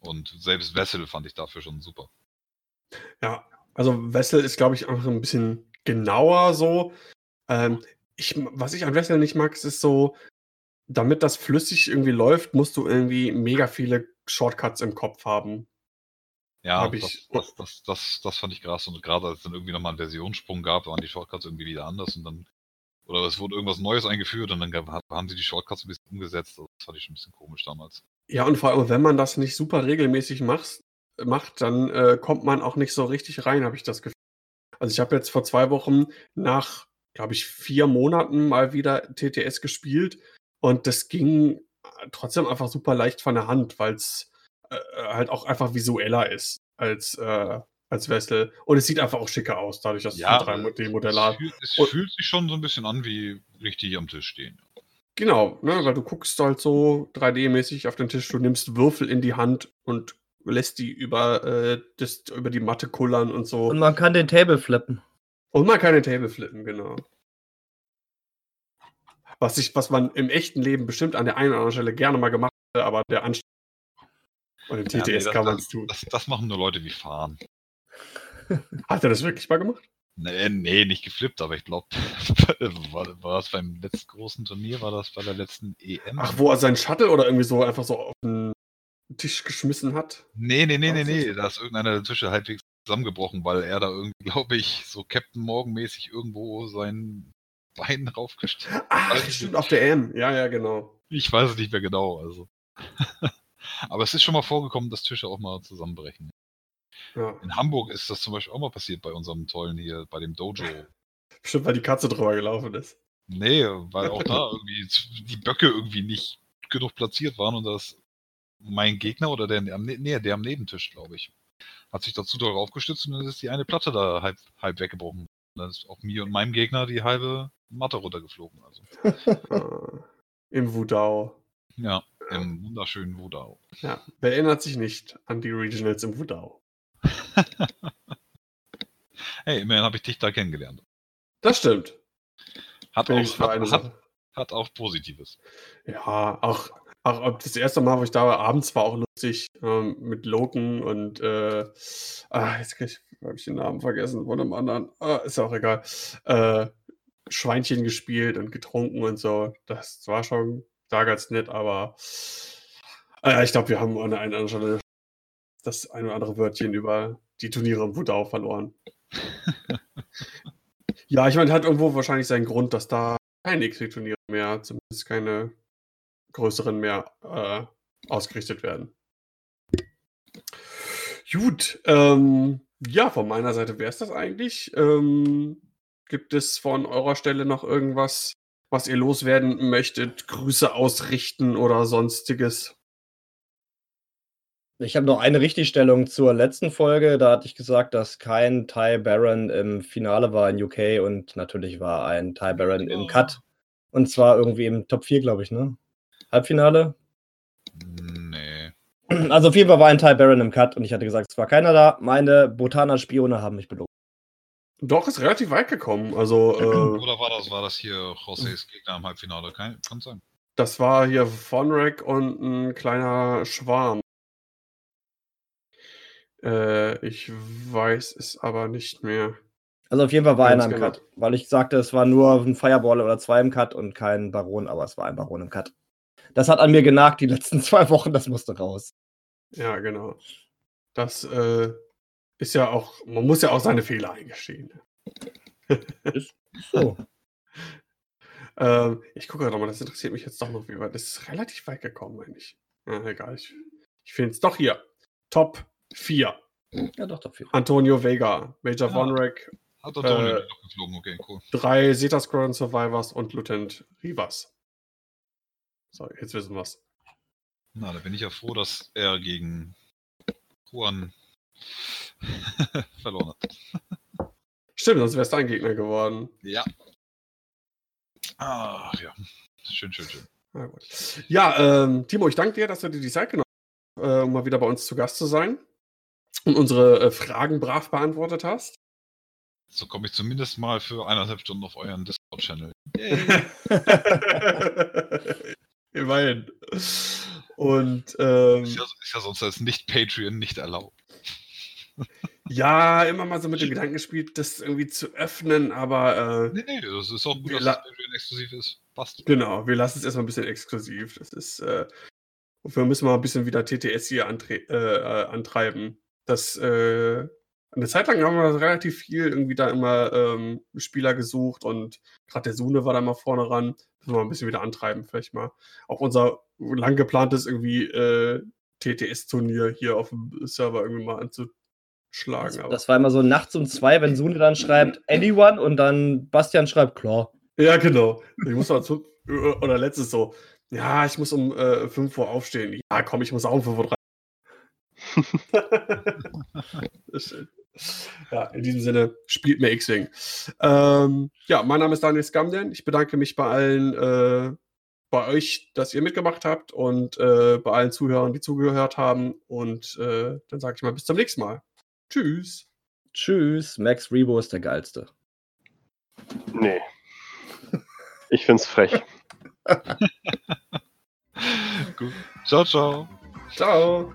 Und selbst Wessel fand ich dafür schon super. Ja, also Wessel ist, glaube ich, einfach ein bisschen genauer so. Ähm, ich, was ich an Wessel nicht mag, ist so, damit das flüssig irgendwie läuft, musst du irgendwie mega viele Shortcuts im Kopf haben. Ja, das, das, das, das, das fand ich krass. Und gerade als es dann irgendwie nochmal einen Versionssprung gab, waren die Shortcuts irgendwie wieder anders und dann, oder es wurde irgendwas Neues eingeführt und dann haben sie die Shortcuts ein bisschen umgesetzt. Das fand ich schon ein bisschen komisch damals. Ja, und vor allem, wenn man das nicht super regelmäßig macht, macht dann äh, kommt man auch nicht so richtig rein, habe ich das Gefühl. Also ich habe jetzt vor zwei Wochen nach glaube ich, vier Monaten mal wieder TTS gespielt und das ging trotzdem einfach super leicht von der Hand, weil es äh, halt auch einfach visueller ist als, äh, als Wessel. Und es sieht einfach auch schicker aus, dadurch, dass ja, es 3D-Modelle hat. Es, fühlt, es fühlt sich schon so ein bisschen an, wie richtig am Tisch stehen. Genau, ne, weil du guckst halt so 3D-mäßig auf den Tisch, du nimmst Würfel in die Hand und lässt die über, äh, das, über die Matte kullern und so. Und man kann den Table flippen. Und man kann den Table flippen, genau. Was, ich, was man im echten Leben bestimmt an der einen oder anderen Stelle gerne mal gemacht hätte, aber der Anstieg und im TTS ja, nee, kann man es tun. Das, das, machen nur Leute wie Fahren. (laughs) Hat er das wirklich mal gemacht? Nee, nee nicht geflippt, aber ich glaube, (laughs) war, war, das beim letzten großen Turnier, war das bei der letzten EM? Ach, wo er seinen Shuttle oder irgendwie so einfach so auf den Tisch geschmissen hat? Nee, nee, nee, nee, nee, da ist irgendeiner der Tische halbwegs zusammengebrochen, weil er da irgendwie, glaube ich, so Captain Morgan-mäßig irgendwo sein Bein (laughs) draufgestellt hat. Ach, stimmt, auf der EM. Ja, ja, genau. Ich weiß es nicht mehr genau, also. Aber es ist schon mal vorgekommen, dass Tische auch mal zusammenbrechen. Ja. In Hamburg ist das zum Beispiel auch mal passiert bei unserem tollen hier, bei dem Dojo. (laughs) Bestimmt, weil die Katze drüber gelaufen ist. Nee, weil auch da (laughs) irgendwie die Böcke irgendwie nicht genug platziert waren und das mein Gegner oder der, am, ne-, nee, der am Nebentisch, glaube ich, hat sich dazu darauf gestützt und dann ist die eine Platte da halb, halb weggebrochen. Und dann ist auch mir und meinem Gegner die halbe Matte runtergeflogen. Also. (laughs) Im Wudau. Ja, im wunderschönen Wudau. Ja, wer erinnert sich nicht an die Regionals im Wudau? (laughs) hey, immerhin habe ich dich da kennengelernt. Das stimmt. Hat auch, hat, hat, hat auch Positives. Ja, auch, auch das erste Mal, wo ich da war, abends war auch lustig ähm, mit Loken und äh, ah, jetzt habe ich den Namen vergessen von einem anderen. Ah, ist auch egal. Äh, Schweinchen gespielt und getrunken und so. Das war schon da ganz nett, aber äh, ich glaube, wir haben an einer anderen Stelle das ein oder andere Wörtchen über die Turniere im Wutau verloren. (laughs) ja, ich meine, hat irgendwo wahrscheinlich seinen Grund, dass da keine X-Turniere mehr, zumindest keine größeren mehr äh, ausgerichtet werden. Gut, ähm, ja, von meiner Seite wäre es das eigentlich. Ähm, gibt es von eurer Stelle noch irgendwas, was ihr loswerden möchtet? Grüße ausrichten oder sonstiges? Ich habe noch eine Richtigstellung zur letzten Folge. Da hatte ich gesagt, dass kein Ty Baron im Finale war in UK und natürlich war ein Ty Baron im Cut. Und zwar irgendwie im Top 4, glaube ich, ne? Halbfinale? Nee. Also auf jeden Fall war ein Ty Baron im Cut und ich hatte gesagt, es war keiner da. Meine Botaner-Spione haben mich belogen. Doch, ist relativ weit gekommen. Also, äh, Oder war das, war das hier Josés Gegner im Halbfinale? Kann, kann sein. Das war hier Vonrek und ein kleiner Schwarm. Äh, ich weiß es aber nicht mehr. Also auf jeden Fall war Ganz einer im genau. Cut, weil ich sagte, es war nur ein Fireball oder zwei im Cut und kein Baron, aber es war ein Baron im Cut. Das hat an mir genagt die letzten (laughs) zwei Wochen, das musste raus. Ja, genau. Das äh, ist ja auch, man muss ja auch seine Fehler eingestehen. ist (laughs) so. ähm, ich gucke gerade mal, das interessiert mich jetzt doch noch, wie weit. Das ist relativ weit gekommen, meine ich. Ja, egal, ich, ich finde es doch hier. Top Vier. Ja, doch, doch vier. Antonio Vega, Major ja. Vonrek. Hat Antonio äh, geflogen, okay, cool. Drei Zeta Squadron Survivors und Lieutenant Rivas. So, jetzt wissen wir's. Na, da bin ich ja froh, dass er gegen Juan (laughs) verloren hat. Stimmt, sonst wär's dein Gegner geworden. Ja. Ach ja. Schön, schön, schön. Ja, ähm, Timo, ich danke dir, dass du dir die Zeit genommen hast, äh, um mal wieder bei uns zu Gast zu sein und unsere äh, Fragen brav beantwortet hast. So komme ich zumindest mal für eineinhalb Stunden auf euren Discord-Channel. (laughs) Immerhin. Und ähm, ist, ja, ist ja sonst als Nicht-Patreon nicht erlaubt. Ja, immer mal so mit dem Gedanken gespielt, das irgendwie zu öffnen, aber. Äh, nee, nee, das ist auch gut, dass das exklusiv ist. Passt. Genau, wir lassen es erstmal ein bisschen exklusiv. Das ist. Äh, wir müssen mal ein bisschen wieder TTS hier äh, äh, antreiben das äh, eine Zeit lang haben wir relativ viel irgendwie da immer ähm, Spieler gesucht und gerade der Sune war da mal vorne ran. Müssen wir mal ein bisschen wieder antreiben, vielleicht mal. Auch unser lang geplantes irgendwie äh, TTS-Turnier hier auf dem Server irgendwie mal schlagen. Das, das, war immer so nachts um zwei, wenn Sune dann schreibt anyone und dann Bastian schreibt klar. Ja, genau. Ich muss mal zu, oder letztes so, ja, ich muss um äh, 5 Uhr aufstehen. Ja, komm, ich muss auch um 5 Uhr schön. (laughs) Ja, in diesem Sinne, spielt mir X-Wing. Ähm, ja, mein Name ist Daniel Skamden. Ich bedanke mich bei allen, äh, bei euch, dass ihr mitgemacht habt und äh, bei allen Zuhörern, die zugehört haben. Und äh, dann sage ich mal bis zum nächsten Mal. Tschüss. Tschüss. Max Rebo ist der geilste. Nee. Ich find's frech. (laughs) Gut. Ciao, ciao. Ciao.